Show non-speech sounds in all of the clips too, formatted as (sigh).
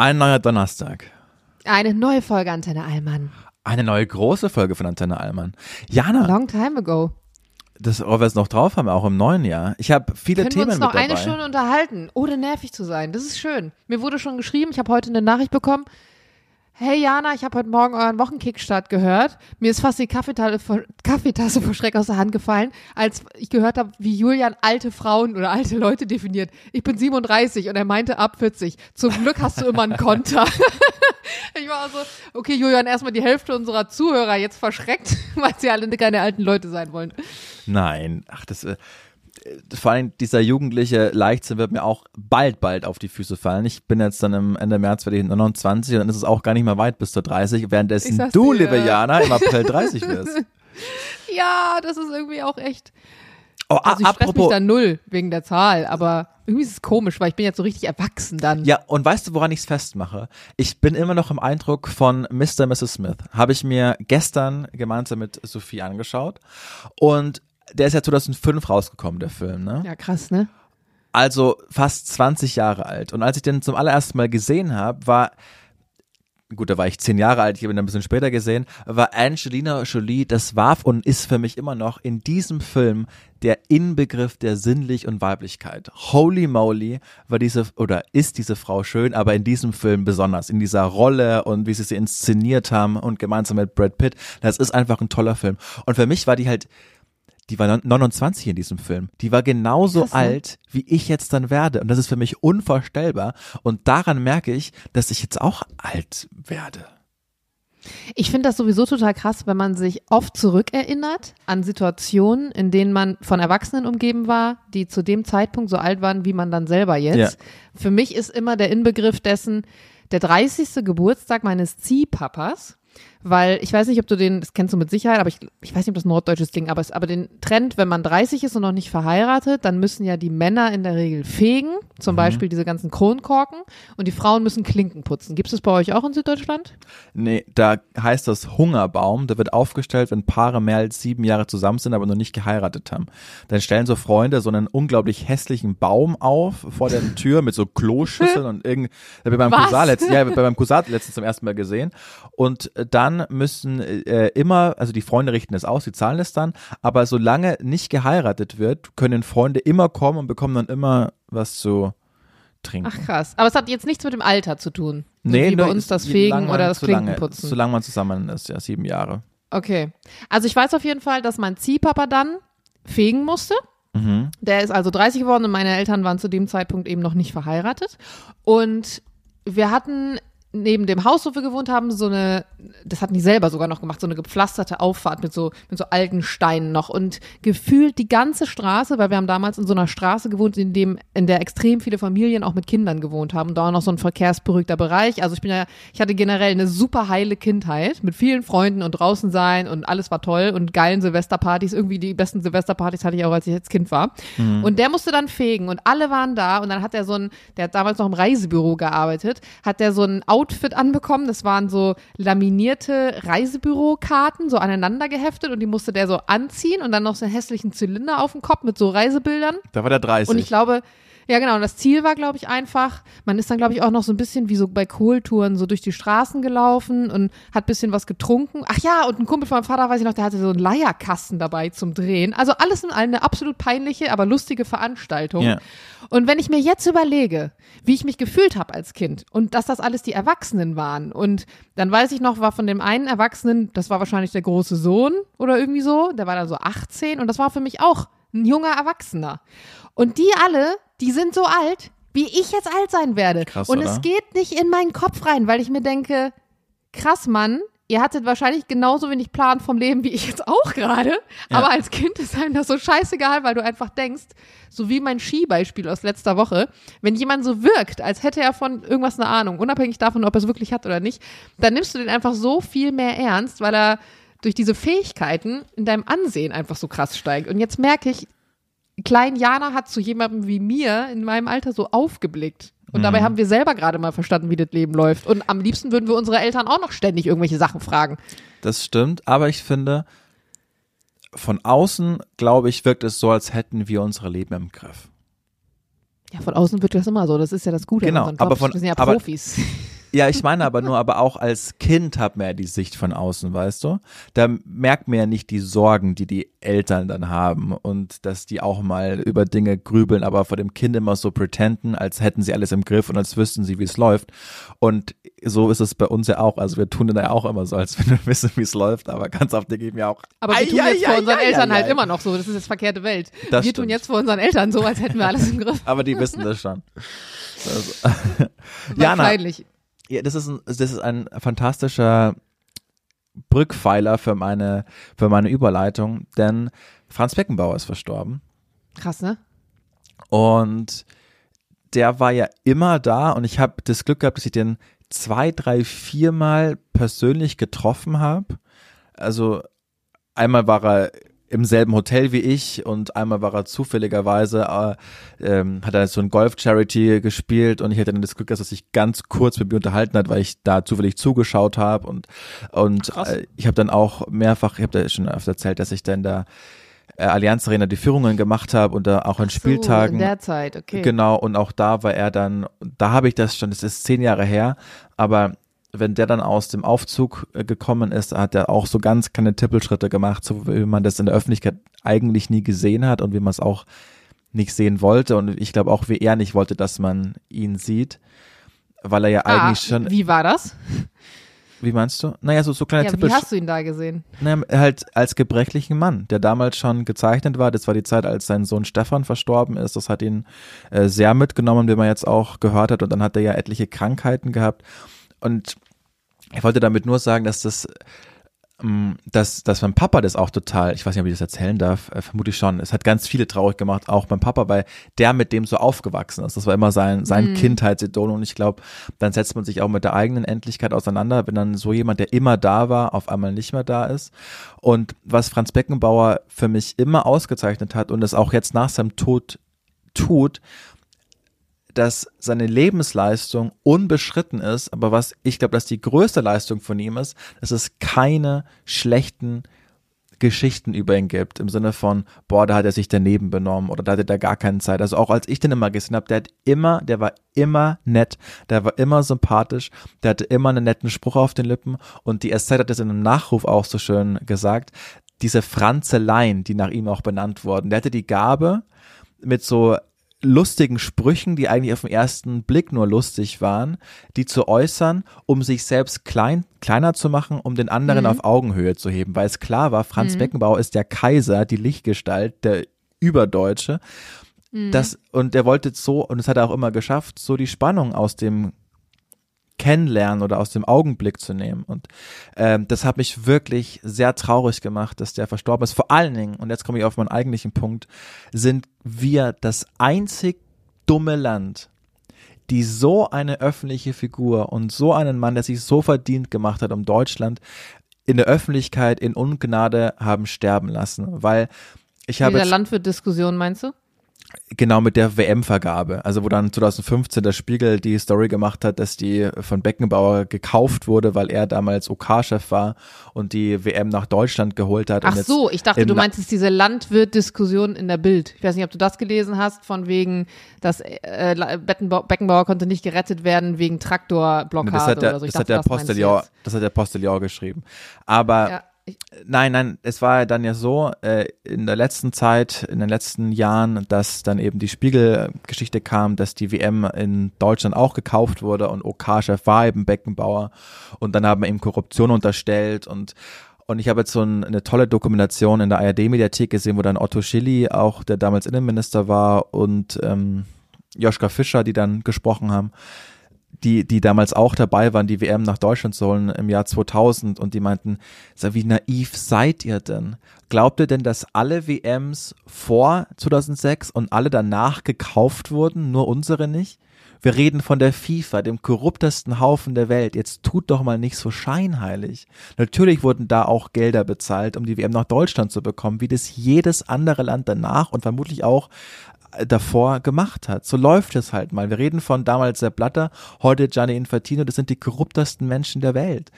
Ein neuer Donnerstag. Eine neue Folge Antenne Allmann. Eine neue große Folge von Antenne Allmann. Jana, Long time ago. das, ob wir es noch drauf haben, auch im neuen Jahr. Ich habe viele Können wir Themen uns noch eine Stunde unterhalten, ohne nervig zu sein. Das ist schön. Mir wurde schon geschrieben, ich habe heute eine Nachricht bekommen. Hey Jana, ich habe heute Morgen euren Wochenkickstart gehört. Mir ist fast die Kaffeetasse vor, (laughs) Schreck aus der Hand gefallen, als ich gehört habe, wie Julian alte Frauen oder alte Leute definiert. Ich bin 37 und er meinte ab 40. Zum Glück hast du immer einen Konter. (laughs) ich war so, okay Julian, erstmal die Hälfte unserer Zuhörer jetzt verschreckt, (laughs) weil sie alle keine alten Leute sein wollen. Nein, ach, das, äh, vor allem dieser jugendliche Leichtsinn wird mir auch bald, bald auf die Füße fallen. Ich bin jetzt dann im Ende März werde ich 29 und dann ist es auch gar nicht mehr weit bis zur 30, Ich währenddessen du, liebe Jana, im April 30 wirst. (laughs) Ja, das ist irgendwie auch echt. Oh, Also ich stress mich da null wegen der Zahl, aber irgendwie ist es komisch, weil ich bin jetzt so richtig erwachsen dann. ja, und weißt du, woran ich es festmache? Ich bin immer noch im Eindruck von Mr. Mrs. Smith. Habe ich mir gestern gemeinsam mit Sophie angeschaut und der ist ja 2005 rausgekommen, der Film, ne? Ja, krass, ne? also fast 20 Jahre alt. Und als ich den zum allerersten Mal gesehen habe, war, gut, da war ich 10 Jahre alt, ich habe ihn ein bisschen später gesehen, war Angelina Jolie, das war und ist für mich immer noch in diesem Film der Inbegriff der Sinnlich und Weiblichkeit. Holy moly, war diese, oder ist diese Frau schön, aber in diesem Film besonders, in dieser Rolle und wie sie sie inszeniert haben und gemeinsam mit Brad Pitt, das ist einfach ein toller Film. Und für mich war die halt, die war 29 in diesem Film. Die war genauso Krass, ne? alt, wie ich jetzt dann werde. Und das ist für mich unvorstellbar. Und daran merke ich, dass ich jetzt auch alt werde. Ich finde das sowieso total krass, wenn man sich oft zurückerinnert an Situationen, in denen man von Erwachsenen umgeben war, die zu dem Zeitpunkt so alt waren, wie man dann selber jetzt. Ja. Für mich ist immer der Inbegriff dessen der 30. Geburtstag meines Ziehpapas. Weil ich weiß nicht, ob du den, das kennst du mit Sicherheit, aber ich, ich weiß nicht, ob das norddeutsches Ding, aber, es, aber den Trend, wenn man 30 ist und noch nicht verheiratet, dann müssen ja die Männer in der Regel fegen, zum Beispiel diese ganzen Kronkorken, und die Frauen müssen Klinken putzen. Gibt es das bei euch auch in Süddeutschland? Nee, da heißt das Hungerbaum. Der wird aufgestellt, wenn Paare mehr als sieben Jahre zusammen sind, aber noch nicht geheiratet haben. Dann stellen so Freunde so einen unglaublich hässlichen Baum auf vor der (laughs) Tür mit so Kloschüsseln und irgend, bei meinem? Cousin letztens, ja, bei meinem Cousin letztens zum ersten Mal gesehen. Und äh, dann müssen äh, immer, also die Freunde richten es aus, sie zahlen es dann, aber solange nicht geheiratet wird, können Freunde immer kommen und bekommen dann immer was zu trinken. Ach krass. Aber es hat jetzt nichts mit dem Alter zu tun. So nee, wie bei uns das Fegen oder das Klinkenputzen. Solange man zusammen ist, ja, sieben Jahre. Okay. Also ich weiß auf jeden Fall, dass mein Ziehpapa dann fegen musste. Mhm. Der ist also 30 geworden und meine Eltern waren zu dem Zeitpunkt eben noch nicht verheiratet. Und wir hatten neben dem Haus, wo wir gewohnt haben, so eine, das hatten die selber sogar noch gemacht, so eine gepflasterte Auffahrt mit so, mit so alten Steinen noch und gefühlt die ganze Straße, weil wir haben damals in so einer Straße gewohnt, in dem, in der extrem viele Familien auch mit Kindern gewohnt haben, da auch noch so ein verkehrsberuhigter Bereich. Also ich bin ja, ich hatte generell eine super heile Kindheit mit vielen Freunden und draußen sein und alles war toll und geilen Silvesterpartys. Irgendwie die besten Silvesterpartys hatte ich auch, als ich jetzt Kind war. Und der musste dann fegen und alle waren da und dann hat er so ein, der hat damals noch im Reisebüro gearbeitet, hat der so ein Outfit anbekommen. Das waren so laminierte Reisebürokarten, so aneinander geheftet und die musste der so anziehen und dann noch so einen hässlichen Zylinder auf dem Kopf mit so Reisebildern. Da war der 30. Und ich glaube, ja genau, und das Ziel war, glaube ich, einfach, man ist dann, glaube ich, auch noch so ein bisschen wie so bei Kohltouren so durch die Straßen gelaufen und hat bisschen was getrunken. Ach ja, und ein Kumpel von meinem Vater, weiß ich noch, der hatte so einen Leierkasten dabei zum Drehen. Also alles in allem eine absolut peinliche, aber lustige Veranstaltung. Ja. Und wenn ich mir jetzt überlege, wie ich mich gefühlt habe als Kind und dass das alles die Erwachsenen waren und dann weiß ich noch, war von dem einen Erwachsenen, das war wahrscheinlich der große Sohn oder irgendwie so, der war dann so 18 und das war für mich auch ein junger Erwachsener. Und die alle, die sind so alt, wie ich jetzt alt sein werde. Krass, und oder? es geht nicht in meinen Kopf rein, weil ich mir denke, krass, Mann, ihr hattet wahrscheinlich genauso wenig Plan vom Leben wie ich jetzt auch gerade. Ja. Aber als Kind ist einem das so scheißegal, weil du einfach denkst, so wie mein Skibeispiel aus letzter Woche, wenn jemand so wirkt, als hätte er von irgendwas eine Ahnung, unabhängig davon, ob er es wirklich hat oder nicht, dann nimmst du den einfach so viel mehr ernst, weil er durch diese Fähigkeiten in deinem Ansehen einfach so krass steigt. Und jetzt merke ich, Klein Jana hat zu jemandem wie mir in meinem Alter so aufgeblickt. Und dabei haben wir selber gerade mal verstanden, wie das Leben läuft. Und am liebsten würden wir unsere Eltern auch noch ständig irgendwelche Sachen fragen. Das stimmt, aber ich finde, von außen, glaube ich, wirkt es so, als hätten wir unsere Leben im Griff. Ja, von außen wird das immer so. Das ist ja das Gute Genau, an aber von- wir sind ja aber- Profis. Ja, ich meine aber nur, aber auch als Kind hat man ja die Sicht von außen, weißt du? Da merkt man ja nicht die Sorgen, die die Eltern dann haben und dass die auch mal über Dinge grübeln, aber vor dem Kind immer so pretenden, als hätten sie alles im Griff und als wüssten sie, wie es läuft. Und so ist es bei uns ja auch. Also wir tun dann ja auch immer so, als (laughs) wenn wir wissen, wie es läuft, aber ganz oft denke ich mir auch, Aber wir tun jetzt vor unseren Eltern halt immer noch so. Das ist jetzt verkehrte Welt. Das wir tun stimmt. jetzt vor unseren Eltern so, als hätten wir alles im Griff. Aber die wissen das schon. Also, (laughs) Jana, Wahrscheinlich. Ja, das ist ein, das ist ein fantastischer Brückpfeiler für meine, für meine Überleitung, denn Franz Beckenbauer ist verstorben Krass, ne? und der war ja immer da und ich habe das Glück gehabt, dass ich den zwei, drei, viermal persönlich getroffen habe. Also einmal war er im selben Hotel wie ich und einmal war er zufälligerweise, äh, ähm, hat er so ein Golf-Charity gespielt und ich hatte dann das Glück, dass er sich ganz kurz mit mir unterhalten hat, weil ich da zufällig zugeschaut habe und und äh, ich habe dann auch mehrfach, ich habe da schon öfter erzählt, dass ich dann da äh, Allianz Arena die Führungen gemacht habe und da auch an So, Spieltagen in der Zeit, okay. Genau, und auch da war er dann, da habe ich das schon, das ist zehn Jahre her, aber wenn der dann aus dem Aufzug äh, gekommen ist, hat er auch so ganz kleine Tippelschritte gemacht, so wie man das in der Öffentlichkeit eigentlich nie gesehen hat und wie man es auch nicht sehen wollte. Und ich glaube auch, wie er nicht wollte, dass man ihn sieht, weil er ja Ah, eigentlich schon, wie war das? wie meinst du? Naja, so, so kleine Ja, wie Tippelschritte. hast du ihn da gesehen? Na, halt als gebrechlichen Mann, der damals schon gezeichnet war. Das war die Zeit, als sein Sohn Stefan verstorben ist. Das hat ihn äh, sehr mitgenommen, wie man jetzt auch gehört hat. Und dann hat er ja etliche Krankheiten gehabt. Und ich wollte damit nur sagen, dass das, ähm, dass, dass mein Papa das auch total, ich weiß nicht, ob ich das erzählen darf, äh, vermute ich schon. Es hat ganz viele traurig gemacht, auch mein Papa, weil der mit dem so aufgewachsen ist. Das war immer sein, sein Kindheitsidol. Und ich glaube, dann setzt man sich auch mit der eigenen Endlichkeit auseinander, wenn dann so jemand, der immer da war, auf einmal nicht mehr da ist. Und was Franz Beckenbauer für mich immer ausgezeichnet hat und es auch jetzt nach seinem Tod tut, dass seine Lebensleistung unbeschritten ist, aber was ich glaube, dass die größte Leistung von ihm ist, dass es keine schlechten Geschichten über ihn gibt, im Sinne von, boah, da hat er sich daneben benommen oder da hatte er gar keine Zeit. Also auch als ich den immer gesehen habe, der hat immer, der war immer nett, der war immer sympathisch, der hatte immer einen netten Spruch auf den Lippen und die SZ hat das in einem Nachruf auch so schön gesagt, diese Franzeleien, die nach ihm auch benannt wurden. Der hatte die Gabe, mit so lustigen Sprüchen, die eigentlich auf den ersten Blick nur lustig waren, die zu äußern, um sich selbst klein, kleiner zu machen, um den anderen auf Augenhöhe zu heben, weil es klar war, Franz Beckenbauer ist der Kaiser, die Lichtgestalt, der Überdeutsche. Das, und er wollte so, und das hat er auch immer geschafft, so die Spannung aus dem Kennenlernen oder aus dem Augenblick zu nehmen. Und ähm, das hat mich wirklich sehr traurig gemacht, dass der verstorben ist. Vor allen Dingen, und jetzt komme ich auf meinen eigentlichen Punkt, sind wir das einzig dumme Land, die so eine öffentliche Figur und so einen Mann, der sich so verdient gemacht hat um Deutschland, in der Öffentlichkeit in Ungnade haben sterben lassen. Weil ich habe Mit der Landwirt-Diskussion, meinst du? Genau mit der WM-Vergabe. Also wo dann 2015 der Spiegel die Story gemacht hat, dass die von Beckenbauer gekauft wurde, weil er damals OK-Chef war und die WM nach Deutschland geholt hat. Ach so, ich dachte, du meinst jetzt diese Landwirt-Diskussion in der Bild. Ich weiß nicht, ob du das gelesen hast, von wegen, dass äh, Beckenbauer, Beckenbauer konnte nicht gerettet werden wegen Traktorblockade das hat der, oder so. Ich das hat dachte, der das jetzt. das hat der Postillon geschrieben. Aber Ja, Nein, nein, es war dann ja so, äh, in der letzten Zeit, in den letzten Jahren, dass dann eben die Spiegelgeschichte kam, dass die WM in Deutschland auch gekauft wurde und OK-Chef war eben Beckenbauer und dann haben wir ihm Korruption unterstellt und und ich habe jetzt so ein, eine tolle Dokumentation in der ARD-Mediathek gesehen, wo dann Otto Schilly, auch der damals Innenminister war, und ähm, Joschka Fischer, die dann gesprochen haben die, die damals auch dabei waren, die WM nach Deutschland holen im Jahr 2000 und die meinten, wie naiv seid ihr denn? Glaubt ihr denn, dass alle WMs vor 2006 und alle danach gekauft wurden, nur unsere nicht? Wir reden von der FIFA, dem korruptesten Haufen der Welt. Jetzt tut doch mal nicht so scheinheilig. Natürlich wurden da auch Gelder bezahlt, um die WM nach Deutschland zu bekommen, wie das jedes andere Land danach und vermutlich auch davor gemacht hat. So läuft es halt mal. Wir reden von damals Sepp Blatter, heute Gianni Infantino, das sind die korruptesten Menschen der Welt.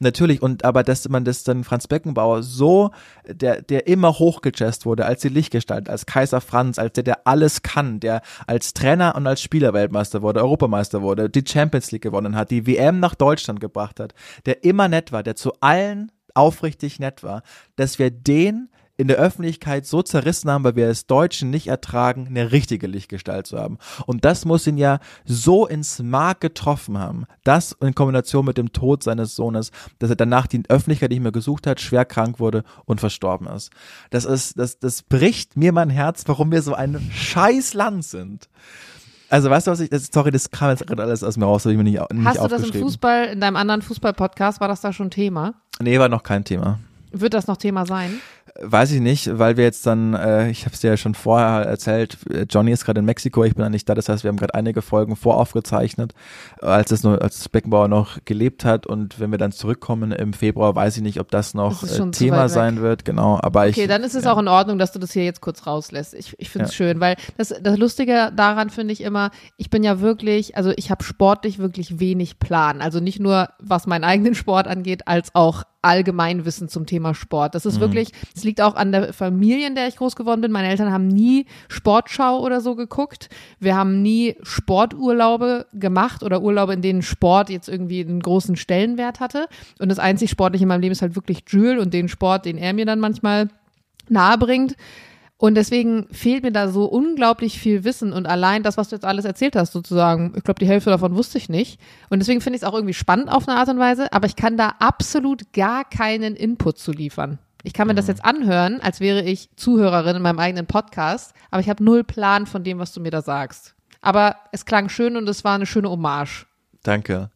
Natürlich, und aber dass man das dann Franz Beckenbauer so, der, der immer hochgejazzt wurde als die Lichtgestalt, als Kaiser Franz, als der, der alles kann, der als Trainer und als Spieler Weltmeister wurde, Europameister wurde, die Champions League gewonnen hat, die WM nach Deutschland gebracht hat, der immer nett war, der zu allen aufrichtig nett war, dass wir den in der Öffentlichkeit so zerrissen haben, weil wir es Deutschen nicht ertragen, eine richtige Lichtgestalt zu haben. Und das muss ihn ja so ins Mark getroffen haben, das in Kombination mit dem Tod seines Sohnes, dass er danach die Öffentlichkeit nicht mehr gesucht hat, schwer krank wurde und verstorben ist. Das ist, das, das bricht mir mein Herz, warum wir so ein scheiß Land sind. Also weißt du, was ich, das, sorry, das kam jetzt gerade alles aus mir raus, habe ich mir nicht, nicht Hast du das im Fußball, in deinem anderen Fußball-Podcast, war das da schon Thema? Nee, war noch kein Thema. Wird das noch Thema sein? Weiß ich nicht, weil wir jetzt dann, äh, ich habe es dir ja schon vorher erzählt, Johnny ist gerade in Mexiko, ich bin da nicht da, das heißt, wir haben gerade einige Folgen voraufgezeichnet, als es nur, als Beckenbauer noch gelebt hat und wenn wir dann zurückkommen im Februar, weiß ich nicht, ob das noch Das äh, Thema sein wird, genau, aber ich. Okay, dann ist es ja. auch in Ordnung, dass du das hier jetzt kurz rauslässt. Ich, ich finde es Ja. schön, weil das, das Lustige daran finde ich immer, ich bin ja wirklich, also ich habe sportlich wirklich wenig Plan. Also nicht nur, was meinen eigenen Sport angeht, als auch Allgemeinwissen zum Thema Sport. Das ist Mhm. wirklich, es liegt auch an der Familie, in der ich groß geworden bin. Meine Eltern haben nie Sportschau oder so geguckt. Wir haben nie Sporturlaube gemacht oder Urlaube, in denen Sport jetzt irgendwie einen großen Stellenwert hatte. Und das einzig Sportliche in meinem Leben ist halt wirklich Jules und den Sport, den er mir dann manchmal nahe bringt. Und deswegen fehlt mir da so unglaublich viel Wissen und allein das, was du jetzt alles erzählt hast, sozusagen, ich glaube, die Hälfte davon wusste ich nicht. Und deswegen finde ich es auch irgendwie spannend auf eine Art und Weise, aber ich kann da absolut gar keinen Input zu liefern. Ich kann mir das jetzt anhören, als wäre ich Zuhörerin in meinem eigenen Podcast, aber ich habe null Plan von dem, was du mir da sagst. Aber es klang schön und es war eine schöne Hommage. Danke.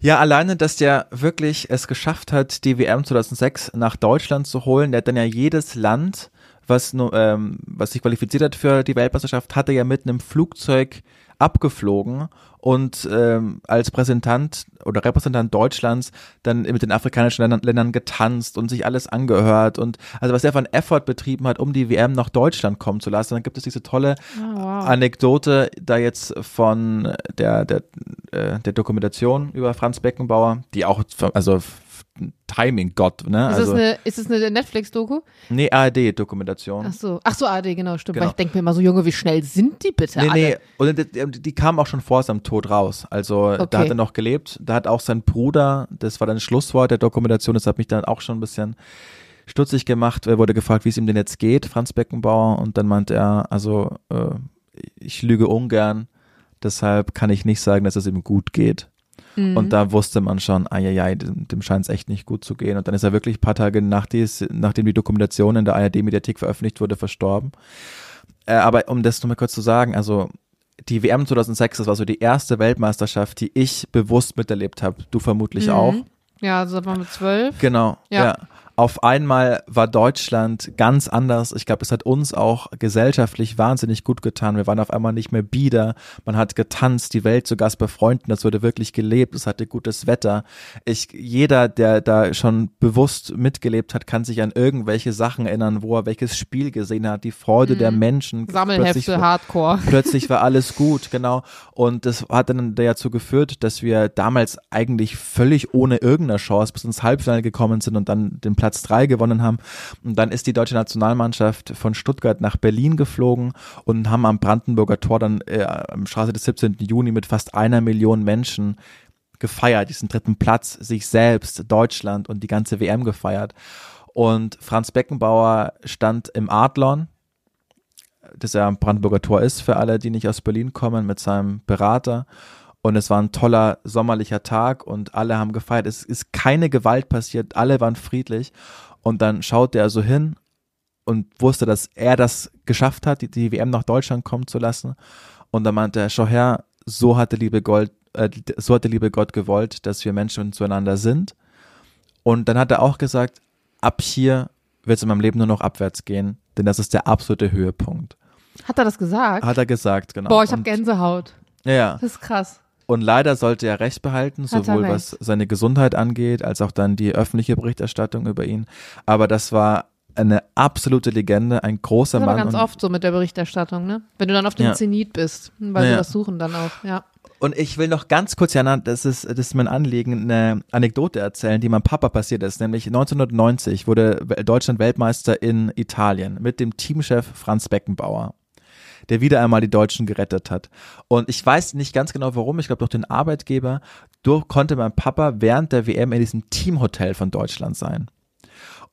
Ja, alleine, dass der wirklich es geschafft hat, die WM 2006 nach Deutschland zu holen. Der hat dann ja jedes Land, was, ähm, was sich qualifiziert hat für die Weltmeisterschaft, hat er ja mit einem Flugzeug abgeflogen und ähm, als Repräsentant oder Repräsentant Deutschlands dann mit den afrikanischen Ländern, Ländern getanzt und sich alles angehört und also was er von Effort betrieben hat, um die WM nach Deutschland kommen zu lassen. Dann gibt es diese tolle Anekdote da jetzt von der, der, äh, der Dokumentation über Franz Beckenbauer, die auch, also f- Timing Gott, ne? Ist, also, es eine, ist eine Netflix-Doku? nee, ARD-Dokumentation. Ach so, ach so, AD, genau, stimmt. Genau. Weil ich denke mir immer so, Junge, wie schnell sind die bitte Nee, alle? nee, und die, die kam auch schon vor seinem Tod raus. Also da Okay. hat er noch gelebt. Da hat auch sein Bruder, das war dann das Schlusswort der Dokumentation, das hat mich dann auch schon ein bisschen stutzig gemacht. Er wurde gefragt, wie es ihm denn jetzt geht, Franz Beckenbauer. Und dann meinte er, also äh, ich lüge ungern, deshalb kann ich nicht sagen, dass es ihm gut geht. Mhm. Und da wusste man schon, ai, dem, dem scheint es echt nicht gut zu gehen. Und dann ist er wirklich ein paar Tage nach dies, nachdem die Dokumentation in der ARD-Mediathek veröffentlicht wurde, verstorben. Äh, aber um das nochmal kurz zu sagen, also die WM 2006, das war so die erste Weltmeisterschaft, die ich bewusst miterlebt habe. Du vermutlich Mhm. auch. Ja, also das waren wir zwölf. Genau. Ja. Ja. Auf einmal war Deutschland ganz anders. Ich glaube, es hat uns auch gesellschaftlich wahnsinnig gut getan. Wir waren auf einmal nicht mehr bieder. Man hat getanzt, die Welt zu Gast bei Freunden. Das wurde wirklich gelebt. Es hatte gutes Wetter. Ich, jeder, der da schon bewusst mitgelebt hat, kann sich an irgendwelche Sachen erinnern, wo er welches Spiel gesehen hat. Die Freude der Menschen. Plötzlich- Sammelhefte, Hardcore. (laughs) plötzlich war alles gut, genau. Und das hat dann dazu geführt, dass wir damals eigentlich völlig ohne irgendeine Chance bis ins Halbfinale gekommen sind und dann den Platz drei gewonnen haben. Und dann ist die deutsche Nationalmannschaft von Stuttgart nach Berlin geflogen und haben am Brandenburger Tor dann äh, am Straße des 17. Juni mit fast einer Million Menschen gefeiert, diesen dritten Platz, sich selbst, Deutschland und die ganze WM gefeiert. Und Franz Beckenbauer stand im Adlon, das ja am Brandenburger Tor ist für alle, die nicht aus Berlin kommen, mit seinem Berater. Und es war ein toller sommerlicher Tag und alle haben gefeiert. Es ist keine Gewalt passiert, alle waren friedlich. Und dann schaute er so hin und wusste, dass er das geschafft hat, die, die WM nach Deutschland kommen zu lassen. Und dann meinte er, schau her, so hat der liebe Gold, äh, so hat der liebe Gott gewollt, dass wir Menschen zueinander sind. Und dann hat er auch gesagt, ab hier wird es in meinem Leben nur noch abwärts gehen, denn das ist der absolute Höhepunkt. Hat er das gesagt? Hat er gesagt, genau. Boah, ich habe Gänsehaut. Ja, ja. Das ist krass. Und leider sollte er Recht behalten, Hat sowohl recht. was seine Gesundheit angeht, als auch dann die öffentliche Berichterstattung über ihn. Aber das war eine absolute Legende, ein großer Das ist aber Mann. ganz oft so mit der Berichterstattung, ne? Wenn du dann auf dem Ja. Zenit bist, weil Ja. sie das suchen dann auch, ja. und ich will noch ganz kurz, Jana, das ist, das ist mein Anliegen, eine Anekdote erzählen, die meinem Papa passiert ist. Nämlich 1990 wurde Deutschland Weltmeister in Italien mit dem Teamchef Franz Beckenbauer der wieder einmal die Deutschen gerettet hat. Und ich weiß nicht ganz genau warum, ich glaube durch den Arbeitgeber, durch, konnte mein Papa während der WM in diesem Teamhotel von Deutschland sein.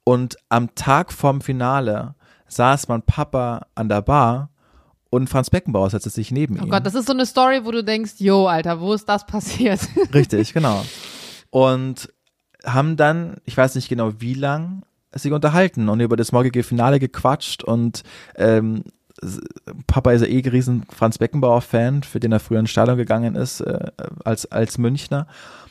Und am Tag vorm Finale saß mein Papa an der Bar und Franz Beckenbauer setzte sich neben Oh ihn. Gott, das ist so eine Story, wo du denkst, yo, Alter, wo ist das passiert? (laughs) Richtig, genau. Und haben dann, ich weiß nicht genau wie lang, sich unterhalten und über das morgige Finale gequatscht und ähm, Papa ist ja eh riesen Franz Beckenbauer-Fan, für den er früher ins Stadion gegangen ist, äh, als, als Münchner.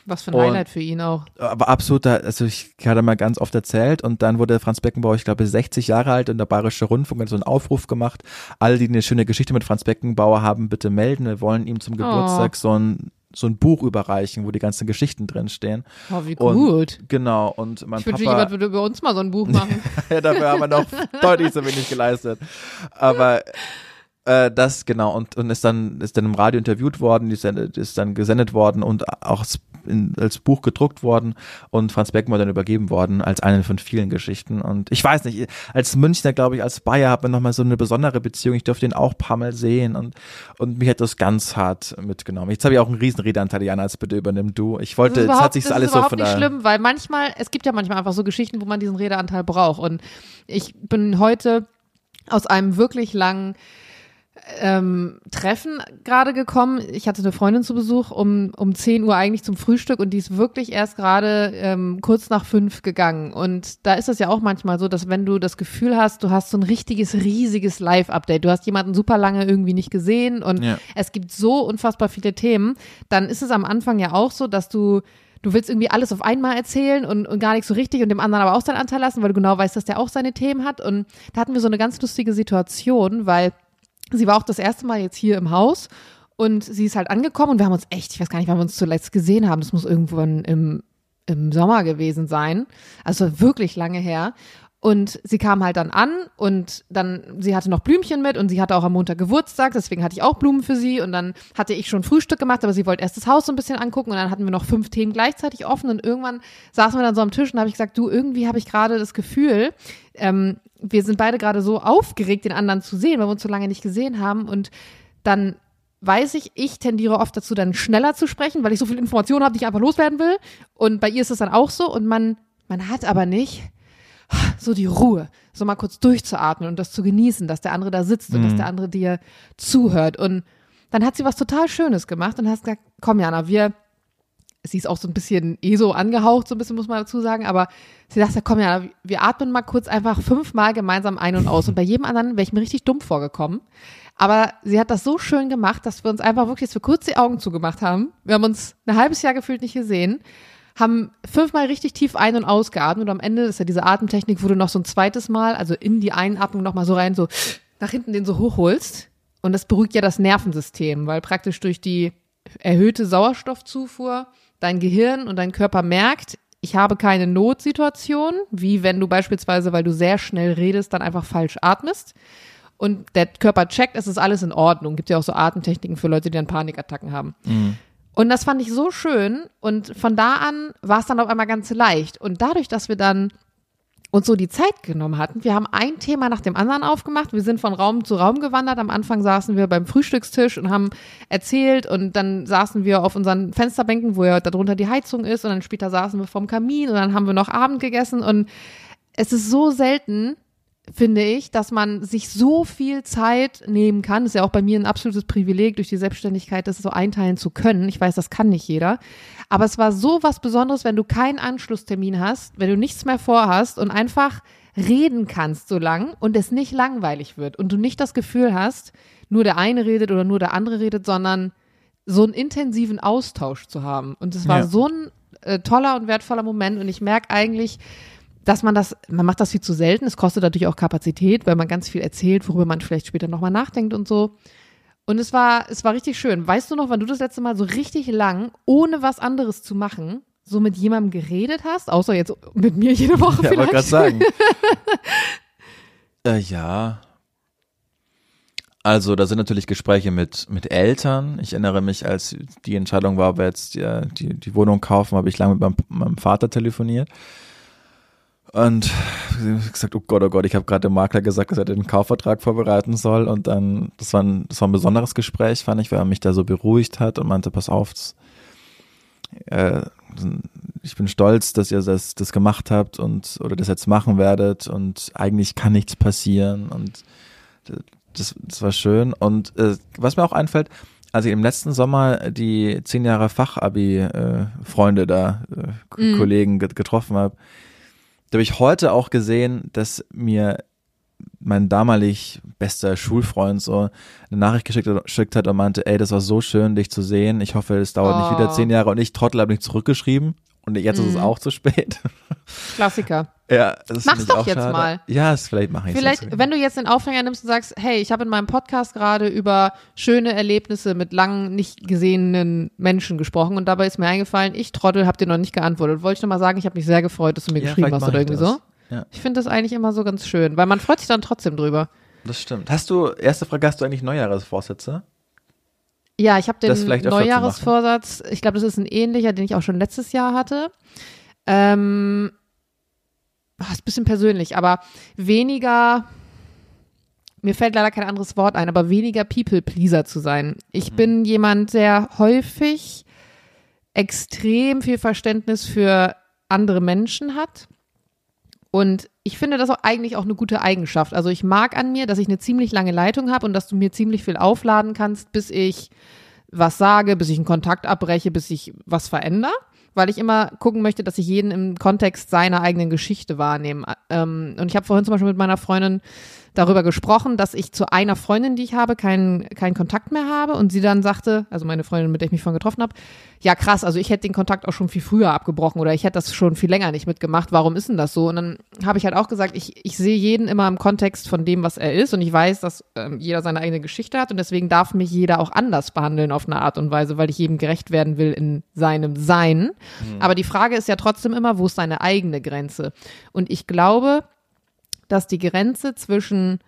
Was für ein Und- Highlight für ihn auch. Aber absoluter, also ich hatte mal ganz oft erzählt und dann wurde Franz Beckenbauer, ich glaube, 60 Jahre alt und der Bayerische Rundfunk hat so einen Aufruf gemacht. Alle, die eine schöne Geschichte mit Franz Beckenbauer haben, bitte melden. Wir wollen ihm zum Geburtstag so ein so ein Buch überreichen, wo die ganzen Geschichten drin stehen. Oh, wie Und gut. Genau, und mein Ich wünschte, Papa, jemand würde über uns mal so ein Buch machen. (laughs) ja, dafür haben wir noch (laughs) deutlich zu wenig geleistet. Aber äh, das genau und und ist dann ist dann im Radio interviewt worden, die sendet, ist dann gesendet worden und auch in, als Buch gedruckt worden und Franz Beckenbauer dann übergeben worden als eine von vielen Geschichten und ich weiß nicht, als Münchner glaube ich, als Bayer hat man noch mal so eine besondere Beziehung. Ich durfte ihn auch ein paar Mal sehen und und mich hat das ganz hart mitgenommen. Jetzt habe ich auch einen riesen Redeanteil, Jana, als bitte übernimm du. Ich Das wollte, ist jetzt hat sich das alles ist so von nicht der schlimm, weil manchmal, es gibt ja manchmal einfach so Geschichten, wo man diesen Redeanteil braucht. Und ich bin heute aus einem wirklich langen ähm, Treffen gerade gekommen. Ich hatte eine Freundin zu Besuch um, um 10 Uhr eigentlich zum Frühstück und die ist wirklich erst gerade ähm, kurz nach fünf gegangen. Und da ist es ja auch manchmal so, dass wenn du das Gefühl hast, du hast so ein richtiges, riesiges Live-Update, du hast jemanden super lange irgendwie nicht gesehen und Ja. es gibt so unfassbar viele Themen, dann ist es am Anfang ja auch so, dass du du willst irgendwie alles auf einmal erzählen und, und gar nicht so richtig und dem anderen aber auch seinen Anteil lassen, weil du genau weißt, dass der auch seine Themen hat. Und da hatten wir so eine ganz lustige Situation, weil sie war auch das erste Mal jetzt hier im Haus und sie ist halt angekommen und wir haben uns echt, ich weiß gar nicht, wann wir uns zuletzt gesehen haben, das muss irgendwann im, im Sommer gewesen sein, also wirklich lange her. Und sie kam halt dann an und dann, sie hatte noch Blümchen mit und sie hatte auch am Montag Geburtstag, deswegen hatte ich auch Blumen für sie und dann hatte ich schon Frühstück gemacht, aber sie wollte erst das Haus so ein bisschen angucken und dann hatten wir noch fünf Themen gleichzeitig offen und irgendwann saßen wir dann so am Tisch und habe ich gesagt, du, irgendwie habe ich gerade das Gefühl, ähm, wir sind beide gerade so aufgeregt, den anderen zu sehen, weil wir uns so lange nicht gesehen haben und dann weiß ich, ich tendiere oft dazu, dann schneller zu sprechen, weil ich so viel Information habe, die ich einfach loswerden will. Und bei ihr ist es dann auch so. Und man, man hat aber nicht so die Ruhe, so mal kurz durchzuatmen und das zu genießen, dass der andere da sitzt und dass der andere dir zuhört. Und dann hat sie was total Schönes gemacht und hast gesagt, komm Jana, wir, sie ist auch so ein bisschen eh so angehaucht, so ein bisschen muss man dazu sagen, aber sie sagt, ja, komm Jana, wir atmen mal kurz einfach fünfmal gemeinsam ein und aus. Und bei jedem anderen wäre ich mir richtig dumm vorgekommen. Aber sie hat das so schön gemacht, dass wir uns einfach wirklich, wir kurz die Augen zugemacht haben. Wir haben uns ein halbes Jahr gefühlt nicht gesehen, haben fünfmal richtig tief ein- und ausgeatmet und am Ende ist ja diese Atemtechnik, wo du noch so ein zweites Mal, also in die Einatmung nochmal so rein, so nach hinten den so hochholst. Und das beruhigt ja das Nervensystem, weil praktisch durch die erhöhte Sauerstoffzufuhr dein Gehirn und dein Körper merkt, ich habe keine Notsituation, wie wenn du beispielsweise, weil du sehr schnell redest, dann einfach falsch atmest. Und der Körper checkt, es ist alles in Ordnung. Gibt ja auch so Atemtechniken für Leute, die dann Panikattacken haben. Und das fand ich so schön. Und von da an war es dann auf einmal ganz leicht. Und dadurch, dass wir dann uns so die Zeit genommen hatten, wir haben ein Thema nach dem anderen aufgemacht. Wir sind von Raum zu Raum gewandert. Am Anfang saßen wir beim Frühstückstisch und haben erzählt. Und dann saßen wir auf unseren Fensterbänken, wo ja darunter die Heizung ist. Und dann später saßen wir vorm Kamin und dann haben wir noch Abend gegessen. Und es ist so selten, finde ich, dass man sich so viel Zeit nehmen kann. Ist ja auch bei mir ein absolutes Privileg, durch die Selbstständigkeit das so einteilen zu können. Ich weiß, das kann nicht jeder. Aber es war so was Besonderes, wenn du keinen Anschlusstermin hast, wenn du nichts mehr vorhast und einfach reden kannst so lang und es nicht langweilig wird und du nicht das Gefühl hast, nur der eine redet oder nur der andere redet, sondern so einen intensiven Austausch zu haben. Und es war Ja. so ein äh, toller und wertvoller Moment. Und ich merke eigentlich, dass man das, man macht das viel zu selten. Es kostet natürlich auch Kapazität, weil man ganz viel erzählt, worüber man vielleicht später nochmal nachdenkt und so. Und es war, es war richtig schön. Weißt du noch, wann du das letzte Mal so richtig lang, ohne was anderes zu machen, so mit jemandem geredet hast? Außer jetzt mit mir jede Woche (laughs) Ja, vielleicht. wollte gerade sagen. (laughs) äh, ja. Also, da sind natürlich Gespräche mit, mit Eltern. Ich erinnere mich, als die Entscheidung war, ob wir jetzt die, die, die Wohnung kaufen, habe ich lange mit meinem, meinem Vater telefoniert. Und gesagt, oh Gott, oh Gott, ich habe gerade dem Makler gesagt, dass er den Kaufvertrag vorbereiten soll. Und dann, das war ein, das war ein besonderes Gespräch, fand ich, weil er mich da so beruhigt hat und meinte, pass auf, äh, ich bin stolz, dass ihr das, das gemacht habt und oder das jetzt machen werdet und eigentlich kann nichts passieren und das, das war schön. Und äh, was mir auch einfällt, als ich im letzten Sommer die zehn Jahre Fachabi-Freunde da, äh, Mhm. Kollegen get getroffen habe, da habe ich heute auch gesehen, dass mir mein damalig bester Schulfreund so eine Nachricht geschickt, hat und meinte, ey, das war so schön, dich zu sehen. Ich hoffe, es dauert nicht Oh. wieder zehn Jahre. Und ich Trottel habe nicht zurückgeschrieben. Und jetzt ist es Mhm. auch zu spät. Klassiker. ja, das Mach's doch jetzt schade. mal. Ja, das, vielleicht mache ich Vielleicht, wenn du jetzt den Aufhänger nimmst und sagst, hey, ich habe in meinem Podcast gerade über schöne Erlebnisse mit lang nicht gesehenen Menschen gesprochen und dabei ist mir eingefallen, ich Trottel, hab dir noch nicht geantwortet. Wollte ich noch mal sagen, ich habe mich sehr gefreut, dass du mir Ja, geschrieben hast oder irgendwie das. so. Ja. Ich finde das eigentlich immer so ganz schön, weil man freut sich dann trotzdem drüber. Das stimmt. Hast du, erste Frage, hast du eigentlich Neujahresvorsätze? Ja, ich habe den Neujahresvorsatz, ich glaube, das ist ein ähnlicher, den ich auch schon letztes Jahr hatte. Ähm, ah, ist ein bisschen persönlich, aber weniger, mir fällt leider kein anderes Wort ein, aber weniger People-Pleaser zu sein. Ich Mhm. bin jemand, der häufig extrem viel Verständnis für andere Menschen hat. Und ich finde das auch eigentlich auch eine gute Eigenschaft. Also ich mag an mir, dass ich eine ziemlich lange Leitung habe und dass du mir ziemlich viel aufladen kannst, bis ich was sage, bis ich einen Kontakt abbreche, bis ich was verändere. Weil ich immer gucken möchte, dass ich jeden im Kontext seiner eigenen Geschichte wahrnehme. Ähm, und ich habe vorhin zum Beispiel mit meiner Freundin darüber gesprochen, dass ich zu einer Freundin, die ich habe, keinen keinen Kontakt mehr habe. Und sie dann sagte, also meine Freundin, mit der ich mich vorhin getroffen habe, ja krass, also ich hätte den Kontakt auch schon viel früher abgebrochen oder ich hätte das schon viel länger nicht mitgemacht. Warum ist denn das so? Und dann habe ich halt auch gesagt, ich, ich sehe jeden immer im Kontext von dem, was er ist. Und ich weiß, dass ähm, jeder seine eigene Geschichte hat. Und deswegen darf mich jeder auch anders behandeln auf eine Art und Weise, weil ich jedem gerecht werden will in seinem Sein. Aber die Frage ist ja trotzdem immer, wo ist deine eigene Grenze? Und ich glaube, dass die Grenze zwischen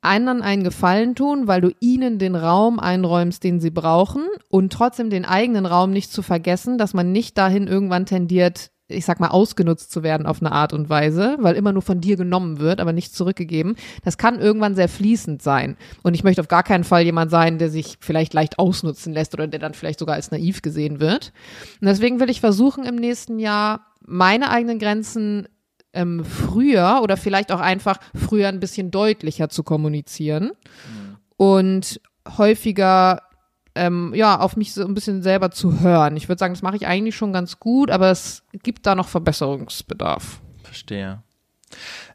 anderen einen Gefallen tun, weil du ihnen den Raum einräumst, den sie brauchen und trotzdem den eigenen Raum nicht zu vergessen, dass man nicht dahin irgendwann tendiert, ich sag mal, ausgenutzt zu werden auf eine Art und Weise, weil immer nur von dir genommen wird, aber nicht zurückgegeben. Das kann irgendwann sehr fließend sein. Und ich möchte auf gar keinen Fall jemand sein, der sich vielleicht leicht ausnutzen lässt oder der dann vielleicht sogar als naiv gesehen wird. Und deswegen will ich versuchen, im nächsten Jahr meine eigenen Grenzen ähm, früher oder vielleicht auch einfach früher ein bisschen deutlicher zu kommunizieren und häufiger ähm, ja auf mich so ein bisschen selber zu hören. Ich würde sagen, das mache ich eigentlich schon ganz gut, aber es gibt da noch Verbesserungsbedarf. Verstehe.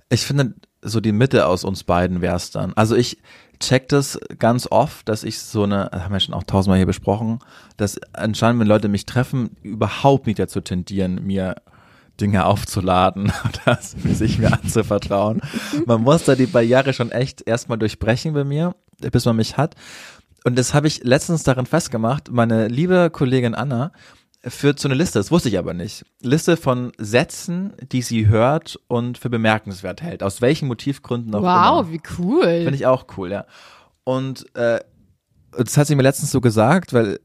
Ich finde, so die Mitte aus uns beiden wäre es dann. Also ich check das ganz oft, dass ich so eine, haben wir schon auch tausendmal hier besprochen, dass anscheinend, wenn Leute mich treffen, überhaupt nicht dazu tendieren, mir Dinge aufzuladen (laughs) oder sich mir anzuvertrauen. Man muss da die Barriere schon echt erstmal durchbrechen bei mir, bis man mich hat. Und das habe ich letztens darin festgemacht. Meine liebe Kollegin Anna führt so eine Liste, das wusste ich aber nicht. Liste von Sätzen, die sie hört und für bemerkenswert hält. Aus welchen Motivgründen auch immer. Wow, wie cool. Finde ich auch cool, ja. Und äh, das hat sie mir letztens so gesagt, weil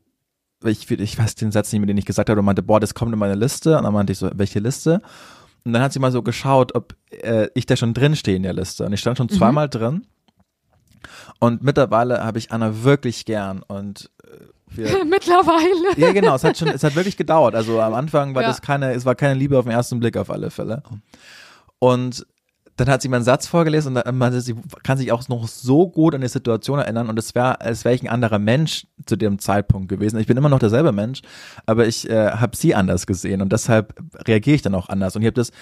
ich, ich weiß den Satz nicht mehr, den ich gesagt habe, und meinte, boah, das kommt in meine Liste. Und dann meinte ich so, welche Liste? Und dann hat sie mal so geschaut, ob äh, ich da schon drin stehe in der Liste. Und ich stand schon zweimal drin. Und mittlerweile habe ich Anna wirklich gern. Und äh, wir, (laughs) Mittlerweile. ja, genau, es hat schon, es hat wirklich gedauert. Also am Anfang war Ja. das keine, es war keine Liebe auf den ersten Blick auf alle Fälle. Und dann hat sie meinen Satz vorgelesen und dann meinte sie, kann sich auch noch so gut an die Situation erinnern und es wäre, als wäre ich ein anderer Mensch zu dem Zeitpunkt gewesen. Ich bin immer noch derselbe Mensch, aber ich äh, habe sie anders gesehen und deshalb reagiere ich dann auch anders. Und ich habe das,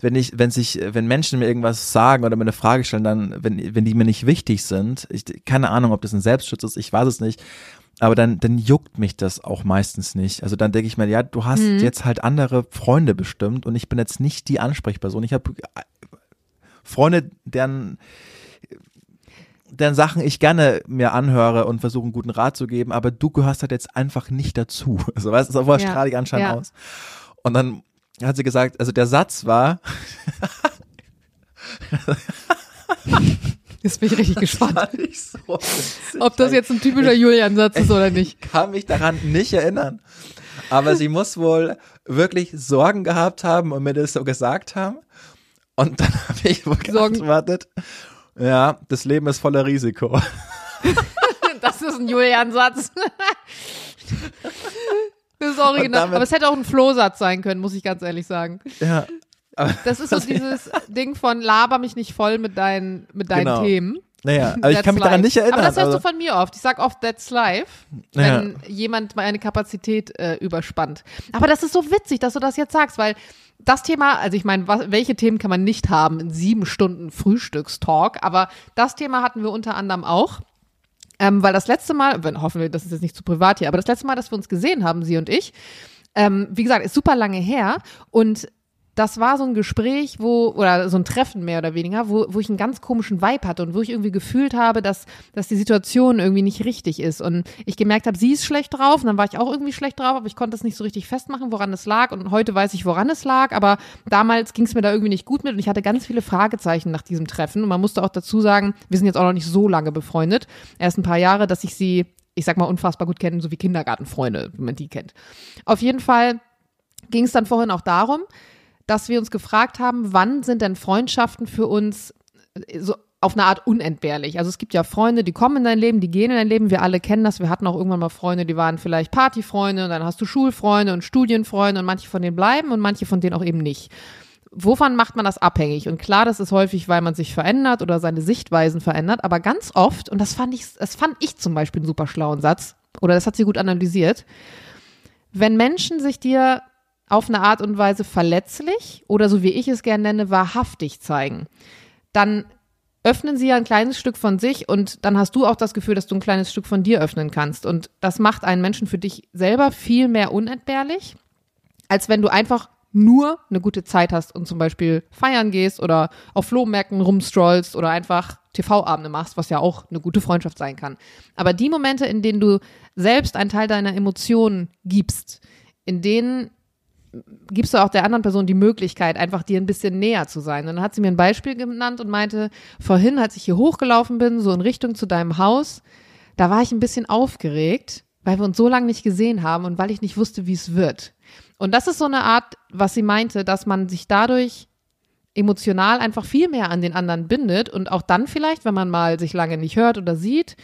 wenn ich, wenn sich, wenn Menschen mir irgendwas sagen oder mir eine Frage stellen, dann, wenn, wenn die mir nicht wichtig sind, ich, keine Ahnung, ob das ein Selbstschutz ist, ich weiß es nicht, aber dann, dann juckt mich das auch meistens nicht. Also dann denke ich mir, ja, du hast Mhm. jetzt halt andere Freunde bestimmt und ich bin jetzt nicht die Ansprechperson. Ich habe Freunde, deren, deren Sachen ich gerne mir anhöre und versuche einen guten Rat zu geben, aber du gehörst halt jetzt einfach nicht dazu. (laughs) Also weißt du, so Ja, strahle ich anscheinend ja. aus. Und dann hat sie gesagt, also der Satz war, (laughs) Jetzt bin ich richtig gespannt, fand ich so ob das jetzt ein typischer Julian-Satz ist oder nicht. (laughs) kann mich daran nicht erinnern. Aber sie muss wohl wirklich Sorgen gehabt haben und mir das so gesagt haben. Und dann (laughs) habe ich wohl Sorgen- geantwortet, ja, das Leben ist voller Risiko. (laughs) Das ist ein Julian-Satz. Das ist original. Aber es hätte auch ein Flohsatz sein können, muss ich ganz ehrlich sagen. Ja. Das ist so dieses Ding von laber mich nicht voll mit deinen, mit deinen Genau. Themen. naja, aber ich kann mich daran life. nicht erinnern. Aber das hörst also, du von mir oft. Ich sag oft, that's life, wenn jemand meine Kapazität äh, überspannt. Aber das ist so witzig, dass du das jetzt sagst, weil das Thema, also ich meine, welche Themen kann man nicht haben in sieben Stunden Frühstückstalk? Aber das Thema hatten wir unter anderem auch. Ähm, weil das letzte Mal, wenn, hoffen wir, das ist jetzt nicht zu privat hier, aber das letzte Mal, dass wir uns gesehen haben, sie und ich, ähm, wie gesagt, ist super lange her und das war so ein Gespräch, wo, oder so ein Treffen mehr oder weniger, wo, wo ich einen ganz komischen Vibe hatte und wo ich irgendwie gefühlt habe, dass, dass die Situation irgendwie nicht richtig ist. Und ich gemerkt habe, sie ist schlecht drauf und dann war ich auch irgendwie schlecht drauf, aber ich konnte es nicht so richtig festmachen, woran es lag. Und heute weiß ich, woran es lag, aber damals ging es mir da irgendwie nicht gut mit und ich hatte ganz viele Fragezeichen nach diesem Treffen. Und man musste auch dazu sagen, wir sind jetzt auch noch nicht so lange befreundet. Erst ein paar Jahre, dass ich sie, ich sag mal, unfassbar gut kenne, so wie Kindergartenfreunde, wie man die kennt. Auf jeden Fall ging es dann vorhin auch darum, dass wir uns gefragt haben, wann sind denn Freundschaften für uns äh, so auf eine Art unentbehrlich. Also es gibt ja Freunde, die kommen in dein Leben, die gehen in dein Leben. Wir alle kennen das. Wir hatten auch irgendwann mal Freunde, die waren vielleicht Partyfreunde und dann hast du Schulfreunde und Studienfreunde und manche von denen bleiben und manche von denen auch eben nicht. Wovon macht man das abhängig? Und klar, das ist häufig, weil man sich verändert oder seine Sichtweisen verändert, aber ganz oft, und das fand ich, das fand ich zum Beispiel einen super schlauen Satz, oder das hat sie gut analysiert, wenn Menschen sich dir auf eine Art und Weise verletzlich oder so wie ich es gerne nenne, wahrhaftig zeigen, dann öffnen sie ja ein kleines Stück von sich und dann hast du auch das Gefühl, dass du ein kleines Stück von dir öffnen kannst. Und das macht einen Menschen für dich selber viel mehr unentbehrlich, als wenn du einfach nur eine gute Zeit hast und zum Beispiel feiern gehst oder auf Flohmärkten rumstrollst oder einfach TV-Abende machst, was ja auch eine gute Freundschaft sein kann. Aber die Momente, in denen du selbst einen Teil deiner Emotionen gibst, in denen gibst du auch der anderen Person die Möglichkeit, einfach dir ein bisschen näher zu sein. Und dann hat sie mir ein Beispiel genannt und meinte, vorhin, als ich hier hochgelaufen bin, so in Richtung zu deinem Haus, da war ich ein bisschen aufgeregt, weil wir uns so lange nicht gesehen haben und weil ich nicht wusste, wie es wird. Und das ist so eine Art, was sie meinte, dass man sich dadurch emotional einfach viel mehr an den anderen bindet und auch dann vielleicht, wenn man mal sich lange nicht hört oder sieht,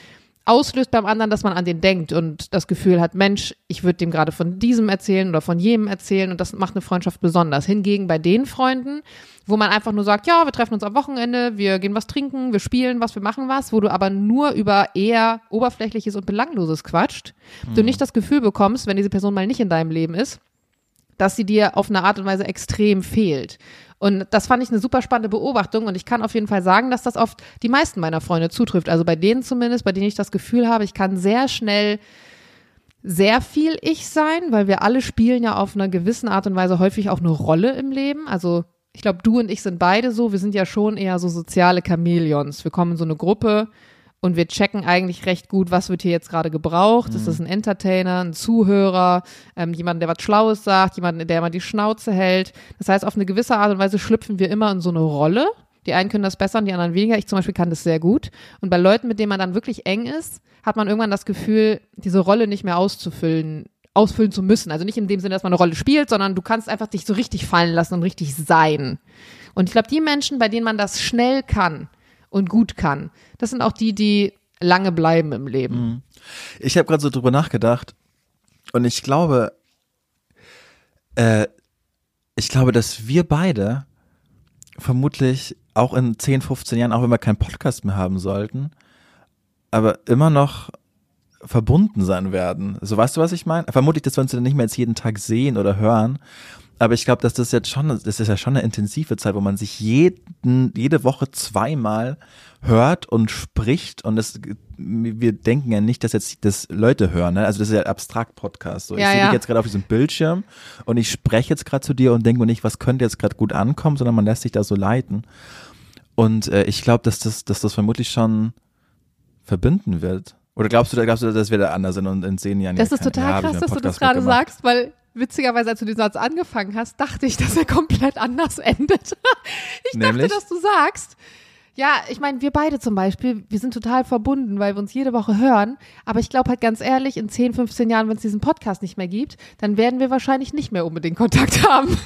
auslöst beim anderen, dass man an den denkt und das Gefühl hat, Mensch, ich würde dem gerade von diesem erzählen oder von jenem erzählen und das macht eine Freundschaft besonders. Hingegen bei den Freunden, wo man einfach nur sagt, ja, wir treffen uns am Wochenende, wir gehen was trinken, wir spielen was, wir machen was, wo du aber nur über eher oberflächliches und belangloses quatscht, du nicht das Gefühl bekommst, wenn diese Person mal nicht in deinem Leben ist, dass sie dir auf eine Art und Weise extrem fehlt. Und das fand ich eine super spannende Beobachtung und ich kann auf jeden Fall sagen, dass das oft die meisten meiner Freunde zutrifft. Also bei denen zumindest, bei denen ich das Gefühl habe, ich kann sehr schnell sehr viel ich sein, weil wir alle spielen ja auf einer gewissen Art und Weise häufig auch eine Rolle im Leben. Also ich glaube, du und ich sind beide so. Wir sind ja schon eher so soziale Chamäleons. Wir kommen in so eine Gruppe und wir checken eigentlich recht gut, was wird hier jetzt gerade gebraucht. Ist das ein Entertainer, ein Zuhörer, ähm, jemand, der was Schlaues sagt, jemand, der immer die Schnauze hält. Das heißt, auf eine gewisse Art und Weise schlüpfen wir immer in so eine Rolle. Die einen können das besser und die anderen weniger. Ich zum Beispiel kann das sehr gut. Und bei Leuten, mit denen man dann wirklich eng ist, hat man irgendwann das Gefühl, diese Rolle nicht mehr auszufüllen, ausfüllen zu müssen. Also nicht in dem Sinne, dass man eine Rolle spielt, sondern du kannst einfach dich so richtig fallen lassen und richtig sein. Und ich glaube, die Menschen, bei denen man das schnell kann und gut kann, das sind auch die, die lange bleiben im Leben. Ich habe gerade so drüber nachgedacht und ich glaube, äh, ich glaube, dass wir beide vermutlich auch in 10, 15 Jahren, auch wenn wir keinen Podcast mehr haben sollten, aber immer noch verbunden sein werden. So weißt du, was ich meine? Vermutlich, dass wir uns dann nicht mehr jetzt jeden Tag sehen oder hören. Aber ich glaube, dass das jetzt schon, das ist ja schon eine intensive Zeit, wo man sich jeden, jede Woche zweimal hört und spricht und es wir denken ja nicht, dass jetzt das Leute hören, ne? Also das ist ja abstrakt Podcast. So, ich Ja, sehe ja. dich jetzt gerade auf diesem Bildschirm und ich spreche jetzt gerade zu dir und denke mir nicht, was könnte jetzt gerade gut ankommen, sondern man lässt sich da so leiten. Und äh, ich glaube, dass das, dass das vermutlich schon verbinden wird. Oder glaubst du, glaubst du, dass wir da anders sind und in zehn Jahren Das ist total ja, ich krass, dass du das gerade sagst, weil witzigerweise, als du den Satz angefangen hast, dachte ich, dass er komplett anders (laughs) endet. Ich Nämlich? dachte, dass du sagst, ja, ich meine, wir beide zum Beispiel, wir sind total verbunden, weil wir uns jede Woche hören. Aber ich glaube halt ganz ehrlich, in 10, 15 Jahren, wenn es diesen Podcast nicht mehr gibt, dann werden wir wahrscheinlich nicht mehr unbedingt Kontakt (laughs) haben.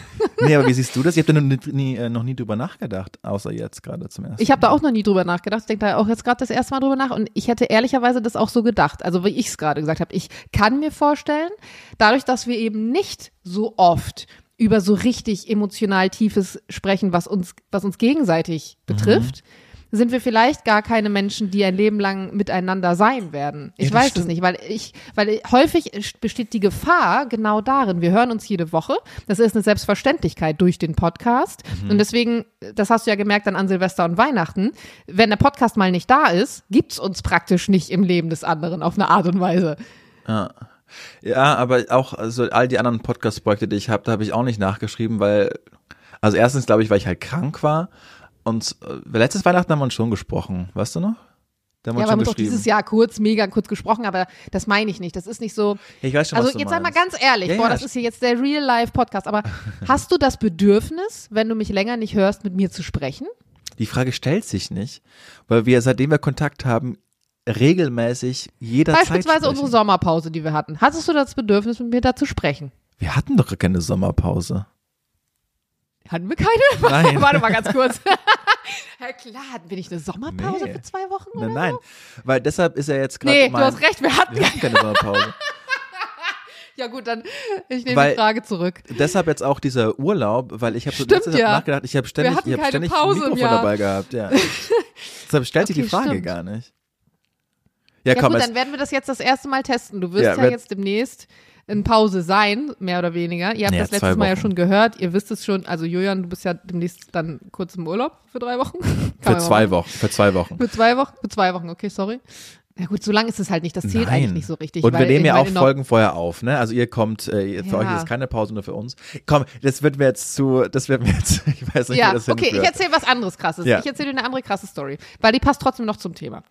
Nee, aber wie siehst du das? Ich habe da noch nie, äh, noch nie drüber nachgedacht, außer jetzt gerade zum ersten Ich habe da auch noch nie drüber nachgedacht. Ich denke da auch jetzt gerade das erste Mal drüber nach. Und ich hätte ehrlicherweise das auch so gedacht. Also wie ich es gerade gesagt habe. Ich kann mir vorstellen, dadurch, dass wir eben nicht so oft über so richtig emotional tiefes sprechen, was uns, was uns gegenseitig betrifft, sind wir vielleicht gar keine Menschen, die ein Leben lang miteinander sein werden. Ich Ja, das weiß es stimmt. nicht, weil ich, weil häufig besteht die Gefahr genau darin. Wir hören uns jede Woche. Das ist eine Selbstverständlichkeit durch den Podcast. Mhm. Und deswegen, das hast du ja gemerkt dann an Silvester und Weihnachten, wenn der Podcast mal nicht da ist, gibt's uns praktisch nicht im Leben des anderen auf eine Art und Weise. Ja, aber auch also all die anderen Podcast-Projekte, die ich habe, da habe ich auch nicht nachgeschrieben, weil, also erstens glaube ich, weil ich halt krank war und äh, letztes Weihnachten haben wir uns schon gesprochen, weißt du noch? Da haben Ja, wir haben geschrieben. dieses Jahr kurz, mega kurz gesprochen, aber das meine ich nicht. Das ist nicht so. Ich weiß schon, Also was du jetzt sag mal meinst. ganz ehrlich, Ja, boah, ja, das ist hier jetzt der Real-Life-Podcast, aber (laughs) hast du das Bedürfnis, wenn du mich länger nicht hörst, mit mir zu sprechen? Die Frage stellt sich nicht, weil wir, seitdem wir Kontakt haben, regelmäßig jederzeit Beispielsweise sprechen. unsere Sommerpause, die wir hatten. Hattest du das Bedürfnis, mit mir da zu sprechen? Wir hatten doch keine Sommerpause. Hatten wir keine? (laughs) Nein. Warte mal ganz kurz. (laughs) ja klar, hatten wir nicht eine Sommerpause Nee. für zwei Wochen? Oder? Nein, nein, weil deshalb ist er jetzt gerade Nee, mein, du hast recht, wir hatten. Wir hatten keine Sommerpause. (laughs) Ja gut, dann ich nehme Weil- die Frage zurück. Deshalb jetzt auch dieser Urlaub, weil ich habe so letztens ja. nachgedacht, ich habe ständig, ich hab ständig Pause ein Mikrofon dabei gehabt, ja. Deshalb stellt sich die Okay, Frage stimmt. gar nicht. Ja, Ja komm, gut, dann werden wir das jetzt das erste Mal testen. Du wirst Ja, ja, jetzt demnächst in Pause sein, mehr oder weniger. Ihr habt Ja, das letztes Mal ja schon gehört. Ihr wisst es schon. Also Julian, du bist ja demnächst dann kurz im Urlaub für drei Wochen. (laughs) Für zwei. Wochen, für zwei Wochen. Für zwei Wochen? Für zwei Wochen, okay, sorry. Ja gut, so lange ist es halt nicht. Das zählt eigentlich nicht so richtig. Und wir weil nehmen ich ja auch Folgen vorher auf, ne? Also ihr kommt, äh, für Ja. euch ist keine Pause, nur für uns. Komm, das wird mir jetzt zu, das wird mir jetzt, (laughs) ich weiß nicht, Ja, wo das okay, ich hinführt. erzähle was anderes krasses. Ja. Ich erzähle dir eine andere krasse Story, weil die passt trotzdem noch zum Thema.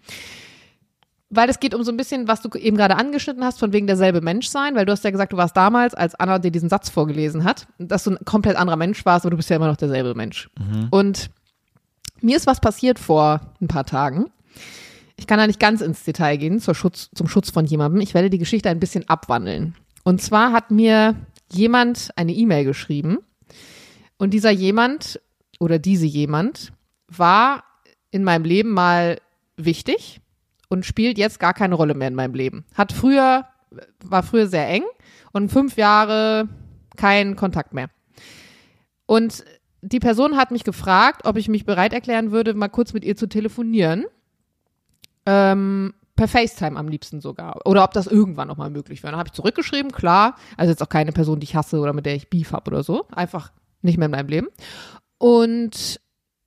Weil es geht um so ein bisschen, was du eben gerade angeschnitten hast, von wegen derselbe Mensch sein, weil du hast ja gesagt, du warst damals, als Anna dir diesen Satz vorgelesen hat, dass du ein komplett anderer Mensch warst, aber du bist ja immer noch derselbe Mensch. Und mir ist was passiert vor ein paar Tagen. Ich kann da nicht ganz ins Detail gehen zur Schutz, zum Schutz von jemandem. Ich werde die Geschichte ein bisschen abwandeln. Und zwar hat mir jemand eine E-Mail geschrieben und dieser jemand oder diese jemand war in meinem Leben mal wichtig und spielt jetzt gar keine Rolle mehr in meinem Leben. Hat früher, war früher sehr eng und fünf Jahre kein Kontakt mehr. Und die Person hat mich gefragt, ob ich mich bereit erklären würde, mal kurz mit ihr zu telefonieren. Ähm, per FaceTime am liebsten sogar. Oder ob das irgendwann nochmal möglich wäre. Dann habe ich zurückgeschrieben, klar. Also jetzt auch keine Person, die ich hasse oder mit der ich Beef habe oder so. Einfach nicht mehr in meinem Leben. Und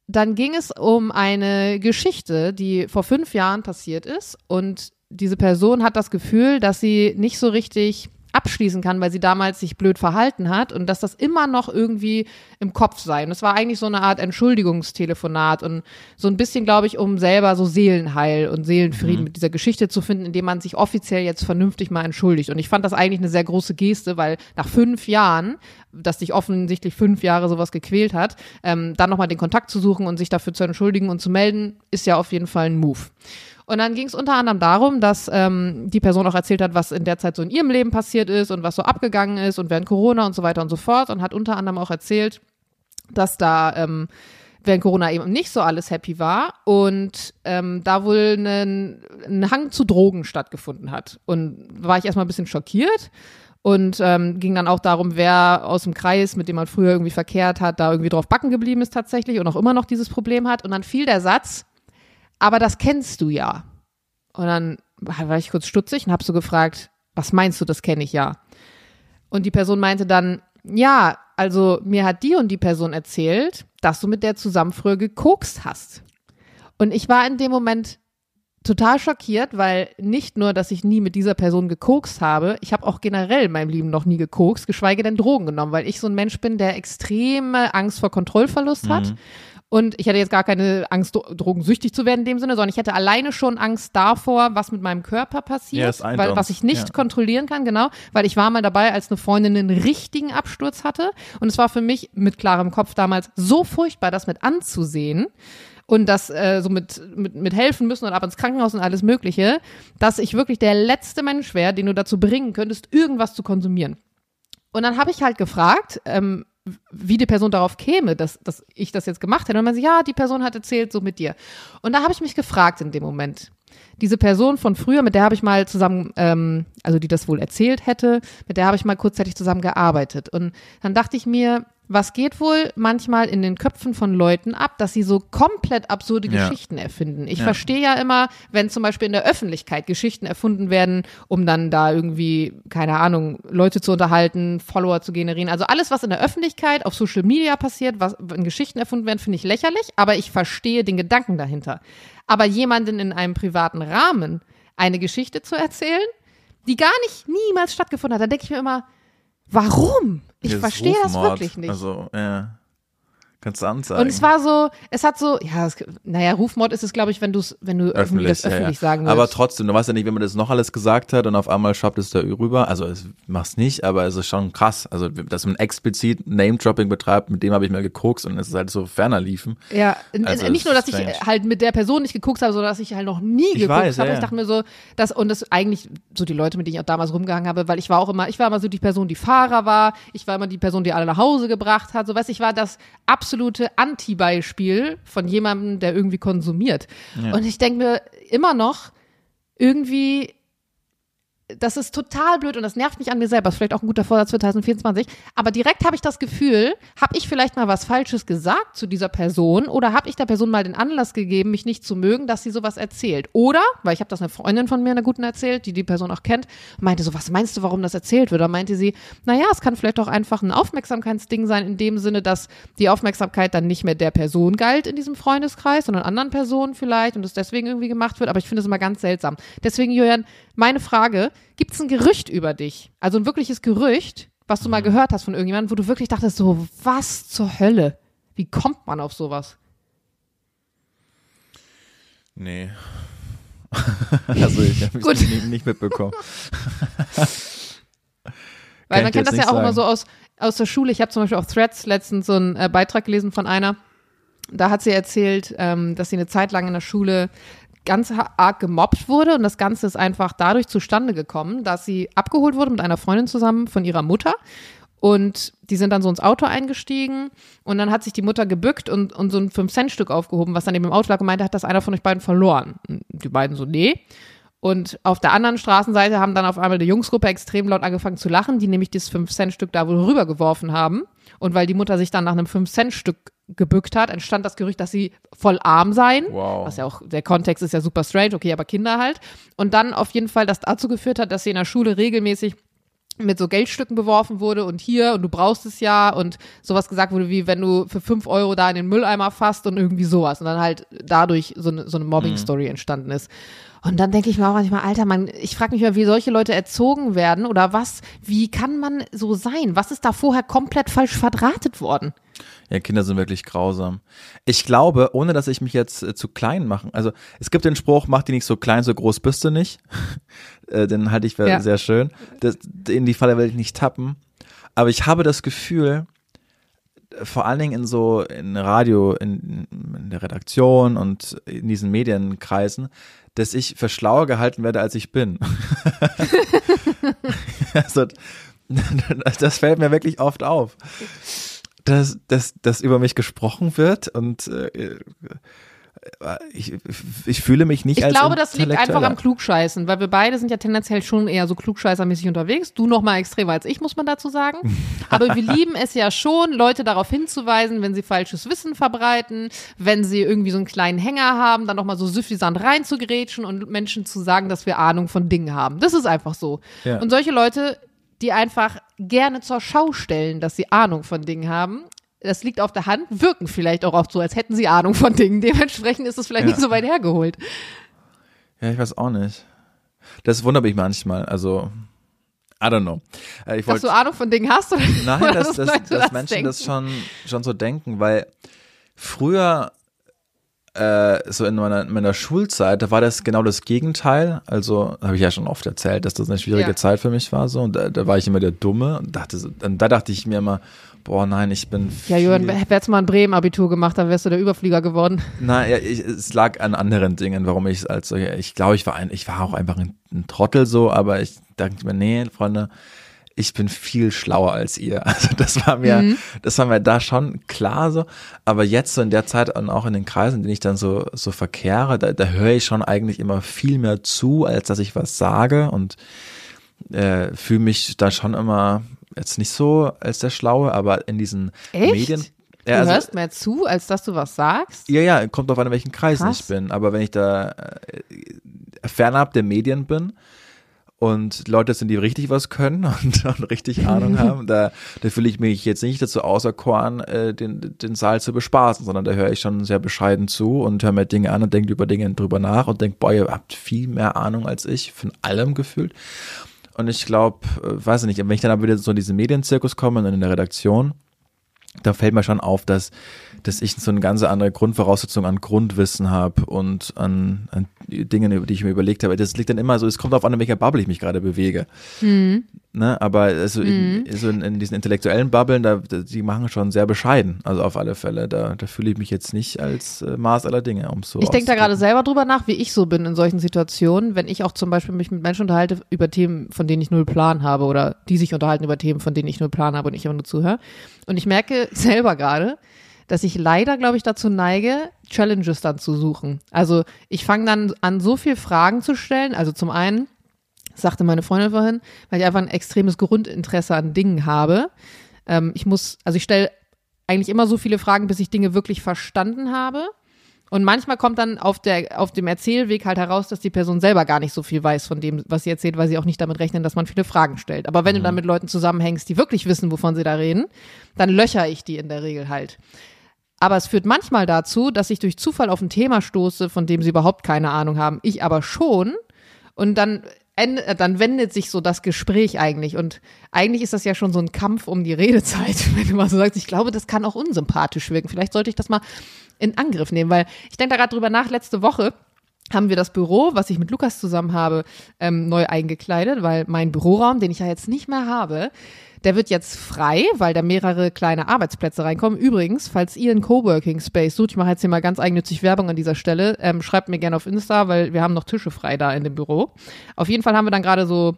dann ging es um eine Geschichte, die vor fünf Jahren passiert ist. Und diese Person hat das Gefühl, dass sie nicht so richtig abschließen kann, weil sie damals sich blöd verhalten hat und dass das immer noch irgendwie im Kopf sei. Und es war eigentlich so eine Art Entschuldigungstelefonat und so ein bisschen, glaube ich, um selber so Seelenheil und Seelenfrieden mit dieser Geschichte zu finden, indem man sich offiziell jetzt vernünftig mal entschuldigt. Und ich fand das eigentlich eine sehr große Geste, weil nach fünf Jahren, dass sich offensichtlich fünf Jahre sowas gequält hat, ähm, dann nochmal den Kontakt zu suchen und sich dafür zu entschuldigen und zu melden, ist ja auf jeden Fall ein Move. Und dann ging es unter anderem darum, dass ähm, die Person auch erzählt hat, was in der Zeit so in ihrem Leben passiert ist und was so abgegangen ist und während Corona und so weiter und so fort. Und hat unter anderem auch erzählt, dass da ähm, während Corona eben nicht so alles happy war und ähm, da wohl ein, Hang zu Drogen stattgefunden hat. Und war ich erstmal ein bisschen schockiert und ähm, ging dann auch darum, wer aus dem Kreis, mit dem man früher irgendwie verkehrt hat, da irgendwie drauf backen geblieben ist tatsächlich und auch immer noch dieses Problem hat. Und dann fiel der Satz, aber das kennst du ja. Und dann war ich kurz stutzig und habe so gefragt, was meinst du, das kenne ich ja? Und die Person meinte dann, ja, also mir hat die und die Person erzählt, dass du mit der zusammen früher gekokst hast. Und ich war in dem Moment total schockiert, weil nicht nur, dass ich nie mit dieser Person gekokst habe, ich habe auch generell in meinem Leben noch nie gekokst, geschweige denn Drogen genommen, weil ich so ein Mensch bin, der extreme Angst vor Kontrollverlust hat. Und ich hatte jetzt gar keine Angst, dro- drogensüchtig zu werden in dem Sinne, sondern ich hätte alleine schon Angst davor, was mit meinem Körper passiert, Ja, weil, was ich nicht Ja. kontrollieren kann, genau, weil ich war mal dabei, als eine Freundin einen richtigen Absturz hatte und es war für mich mit klarem Kopf damals so furchtbar, das mit anzusehen und das äh, so mit, mit, mit helfen müssen und ab ins Krankenhaus und alles Mögliche, dass ich wirklich der letzte Mensch wäre, den du dazu bringen könntest, irgendwas zu konsumieren. Und dann habe ich halt gefragt, ähm, wie die Person darauf käme, dass, dass ich das jetzt gemacht hätte. Und man sagt, ja, die Person hat erzählt, so mit dir. Und da habe ich mich gefragt in dem Moment. Diese Person von früher, mit der habe ich mal zusammen, ähm, also die das wohl erzählt hätte, mit der habe ich mal kurzzeitig zusammen gearbeitet. Und dann dachte ich mir, was geht wohl manchmal in den Köpfen von Leuten ab, dass sie so komplett absurde Ja. Geschichten erfinden. Ich Ja. verstehe ja immer, wenn zum Beispiel in der Öffentlichkeit Geschichten erfunden werden, um dann da irgendwie, keine Ahnung, Leute zu unterhalten, Follower zu generieren. Also alles, was in der Öffentlichkeit auf Social Media passiert, was in Geschichten erfunden werden, finde ich lächerlich, aber ich verstehe den Gedanken dahinter. Aber jemanden in einem privaten Rahmen eine Geschichte zu erzählen, die gar nicht niemals stattgefunden hat, da denke ich mir immer, warum? Ich verstehe das wirklich nicht. Also, ja. Kannst du anzeigen. Und es war so, es hat so, ja, es, naja, Rufmord ist es, glaube ich, wenn du es, wenn du öffentlich, das öffentlich ja. sagen willst. Aber trotzdem, du weißt ja nicht, wenn man das noch alles gesagt hat und auf einmal schwappt es da rüber. Also, es mach's nicht, aber es ist schon krass. Also, dass man explizit Name-Dropping betreibt, mit dem habe ich mal gekokst und es ist halt so ferner liefen. Ja, Also, nicht nur, dass ist ich strange. halt mit der Person nicht geguckt habe, sondern dass ich halt noch nie Ich geguckt weiß, habe. ja, Ich dachte mir so, dass, und das eigentlich so die Leute, mit denen ich auch damals rumgehangen habe, weil ich war auch immer, ich war immer so die Person, die Fahrer war, ich war immer die Person, die alle nach Hause gebracht hat, so weißt ich war das absolute Anti-Beispiel von jemandem, der irgendwie konsumiert. Und ich denke mir immer noch, irgendwie das ist total blöd und das nervt mich an mir selber. Ist vielleicht auch ein guter Vorsatz für 2024. Aber direkt habe ich das Gefühl, habe ich vielleicht mal was Falsches gesagt zu dieser Person oder habe ich der Person mal den Anlass gegeben, mich nicht zu mögen, dass sie sowas erzählt? Oder, weil ich habe das einer Freundin von mir, einer guten erzählt, die die Person auch kennt, meinte so, was meinst du, warum das erzählt wird? Da meinte sie, naja, es kann vielleicht auch einfach ein Aufmerksamkeitsding sein, in dem Sinne, dass die Aufmerksamkeit dann nicht mehr der Person galt in diesem Freundeskreis, sondern anderen Personen vielleicht und es deswegen irgendwie gemacht wird. Aber ich finde es immer ganz seltsam. Deswegen, Julian, meine Frage, gibt es ein Gerücht über dich? Also ein wirkliches Gerücht, was du mal gehört hast von irgendjemandem, wo du wirklich dachtest, so, was zur Hölle? Wie kommt man auf sowas? Nee. (laughs) also, ich habe es nicht, nicht mitbekommen. (laughs) Weil man kennt das ja auch immer sagen. so aus, aus der Schule. Ich habe zum Beispiel auf Threads letztens so einen äh, Beitrag gelesen von einer. Da hat sie erzählt, ähm, dass sie eine Zeit lang in der Schule ganz arg gemobbt wurde und das Ganze ist einfach dadurch zustande gekommen, dass sie abgeholt wurde mit einer Freundin zusammen von ihrer Mutter und die sind dann so ins Auto eingestiegen und dann hat sich die Mutter gebückt und, und so ein 5-Cent-Stück aufgehoben, was dann eben im Auto lag und meinte, hat das einer von euch beiden verloren? Und die beiden so, nee. Und auf der anderen Straßenseite haben dann auf einmal die Jungsgruppe extrem laut angefangen zu lachen, die nämlich dieses 5-Cent-Stück da wohl rübergeworfen haben. Und weil die Mutter sich dann nach einem 5-Cent-Stück gebückt hat, entstand das Gerücht, dass sie voll arm seien. Wow. Was ja auch, der Kontext ist ja super strange, okay, aber Kinder halt. Und dann auf jeden Fall das dazu geführt hat, dass sie in der Schule regelmäßig mit so Geldstücken beworfen wurde und hier und du brauchst es ja und sowas gesagt wurde wie, wenn du für fünf Euro da in den Mülleimer fasst und irgendwie sowas und dann halt dadurch so eine, so eine Mobbing-Story entstanden ist. Und dann denke ich mir auch manchmal, Alter, man, ich frage mich mal, wie solche Leute erzogen werden oder was, wie kann man so sein? Was ist da vorher komplett falsch verdrahtet worden? Ja, Kinder sind wirklich grausam. Ich glaube, ohne dass ich mich jetzt äh, zu klein machen, also es gibt den Spruch, mach die nicht so klein, so groß bist du nicht. (laughs) äh, den halte ich für Ja. sehr schön. Das, in die Falle will ich nicht tappen. Aber ich habe das Gefühl, vor allen Dingen in so in Radio, in, in der Redaktion und in diesen Medienkreisen, dass ich für schlauer gehalten werde, als ich bin. (laughs) (laughs) also, das fällt mir wirklich oft auf dass, dass, dass über mich gesprochen wird und äh, ich, ich fühle mich nicht Ich als glaube, das liegt einfach am Klugscheißen, weil wir beide sind ja tendenziell schon eher so klugscheißermäßig unterwegs. Du noch mal extremer als ich, muss man dazu sagen. (laughs) Aber wir lieben es ja schon, Leute darauf hinzuweisen, wenn sie falsches Wissen verbreiten, wenn sie irgendwie so einen kleinen Hänger haben, dann noch mal so süffisant reinzugrätschen und Menschen zu sagen, dass wir Ahnung von Dingen haben. Das ist einfach so. Ja. Und solche Leute, die einfach gerne zur Schau stellen, dass sie Ahnung von Dingen haben, das liegt auf der Hand, wirken vielleicht auch oft so, als hätten sie Ahnung von Dingen. Dementsprechend ist es vielleicht Ja. nicht so weit hergeholt. Ja, ich weiß auch nicht. Das wundert mich manchmal. Also, I don't know. Äh, Ich Dass wollte du Ahnung von Dingen hast? Oder Nein, (laughs) dass, dass, Leute dass Menschen denken? das schon, schon so denken, weil früher, äh, so in meiner, in meiner Schulzeit, da war das genau das Gegenteil. Also, habe ich ja schon oft erzählt, dass das eine schwierige Ja. Zeit für mich war. So, und da, da war ich immer der Dumme und dachte, und da dachte ich mir immer, boah, nein, ich bin. Ja, Jürgen, hättest du mal ein Bremen-Abitur gemacht, dann wärst du der Überflieger geworden. Nein, ja, ich, es lag an anderen Dingen, warum ich es als solcher, ich glaube, ich war ein, ich war auch einfach ein, ein Trottel so, aber ich dachte mir, nee, Freunde, ich bin viel schlauer als ihr. (laughs) Also das war mir, Mhm. das war mir da schon klar so. Aber jetzt so in der Zeit und auch in den Kreisen, in denen ich dann so, so verkehre, da, da höre ich schon eigentlich immer viel mehr zu, als dass ich was sage und äh, fühle mich da schon immer jetzt nicht so als der Schlaue, aber in diesen Echt? Medien. Du Ja, also- hörst mehr zu, als dass du was sagst? ja, ja, kommt drauf an, in welchen Kreisen Krass. ich bin. Aber wenn ich da äh, fernab der Medien bin und Leute sind, die richtig was können (laughs) und, und richtig Ahnung (laughs) haben, da, da fühle ich mich jetzt nicht dazu auserkoren, äh, den, den Saal zu bespaßen, sondern da höre ich schon sehr bescheiden zu und höre mir Dinge an und denke über Dinge drüber nach und denke, boah, ihr habt viel mehr Ahnung als ich, von allem gefühlt. Und ich glaube, äh, weiß ich nicht, wenn ich dann aber wieder so in diesen Medienzirkus komme und in der Redaktion, da fällt mir schon auf, dass, dass ich so eine ganz andere Grundvoraussetzung an Grundwissen habe und an, an Dingen, über die ich mir überlegt habe. Das liegt dann immer so, es kommt auf an, in welcher Bubble ich mich gerade bewege. Ne? Aber also in, so in, in diesen intellektuellen Bubblen, da, die machen schon sehr bescheiden. Also auf alle Fälle. Da, da fühle ich mich jetzt nicht als äh, Maß aller Dinge, um so Ich denke da gerade selber drüber nach, wie ich so bin in solchen Situationen, wenn ich auch zum Beispiel mich mit Menschen unterhalte über Themen, von denen ich null Plan habe oder die sich unterhalten über Themen, von denen ich null Plan habe und ich immer nur zuhöre. Und ich merke (laughs) selber gerade, dass ich leider, glaube ich, dazu neige, Challenges dann zu suchen. Also ich fange dann an, so viel Fragen zu stellen. Also zum einen, sagte meine Freundin vorhin, weil ich einfach ein extremes Grundinteresse an Dingen habe. Ähm, ich muss, also ich stelle eigentlich immer so viele Fragen, bis ich Dinge wirklich verstanden habe. Und manchmal kommt dann auf, der, auf dem Erzählweg halt heraus, dass die Person selber gar nicht so viel weiß von dem, was sie erzählt, weil sie auch nicht damit rechnen, dass man viele Fragen stellt. Aber wenn du dann mit Leuten zusammenhängst, die wirklich wissen, wovon sie da reden, dann löcher ich die in der Regel halt. Aber es führt manchmal dazu, dass ich durch Zufall auf ein Thema stoße, von dem sie überhaupt keine Ahnung haben. Ich aber schon. Und dann, äh, dann wendet sich so das Gespräch eigentlich. Und eigentlich ist das ja schon so ein Kampf um die Redezeit, (laughs) wenn du mal so sagst, ich glaube, das kann auch unsympathisch wirken. Vielleicht sollte ich das mal in Angriff nehmen, weil ich denke da gerade drüber nach, letzte Woche haben wir das Büro, was ich mit Lukas zusammen habe, ähm, neu eingekleidet, weil mein Büroraum, den ich ja jetzt nicht mehr habe, der wird jetzt frei, weil da mehrere kleine Arbeitsplätze reinkommen. Übrigens, falls ihr einen Coworking Space sucht, ich mache jetzt hier mal ganz eigennützig Werbung an dieser Stelle, ähm, schreibt mir gerne auf Insta, weil wir haben noch Tische frei da in dem Büro. Auf jeden Fall haben wir dann gerade so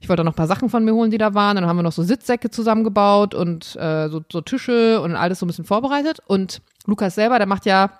ich wollte noch ein paar Sachen von mir holen, die da waren. Dann haben wir noch so Sitzsäcke zusammengebaut und äh, so, so Tische und alles so ein bisschen vorbereitet. Und Lukas selber, der macht ja,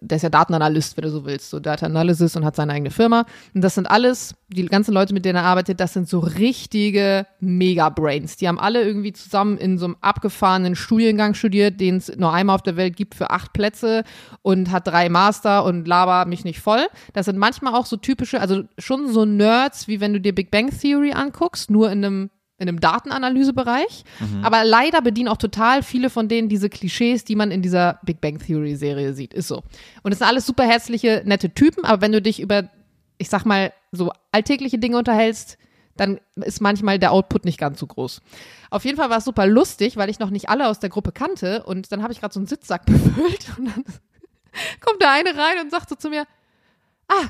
der ist ja Datenanalyst, wenn du so willst, so Data Analysis und hat seine eigene Firma. Und das sind alles, die ganzen Leute, mit denen er arbeitet, das sind so richtige Mega-Brains. Die haben alle irgendwie zusammen in so einem abgefahrenen Studiengang studiert, den es nur einmal auf der Welt gibt für acht Plätze und hat drei Master und laber mich nicht voll. Das sind manchmal auch so typische, also schon so Nerds, wie wenn du dir Big Bang Theory anguckst, nur in einem in einem Datenanalysebereich. Aber leider bedienen auch total viele von denen diese Klischees, die man in dieser Big Bang Theory Serie sieht. Ist so. Und es sind alles super herzliche, nette Typen, aber wenn du dich über, ich sag mal, so alltägliche Dinge unterhältst, dann ist manchmal der Output nicht ganz so groß. Auf jeden Fall war es super lustig, weil ich noch nicht alle aus der Gruppe kannte und dann habe ich gerade so einen Sitzsack (laughs) befüllt und dann kommt der eine rein und sagt so zu mir, ah,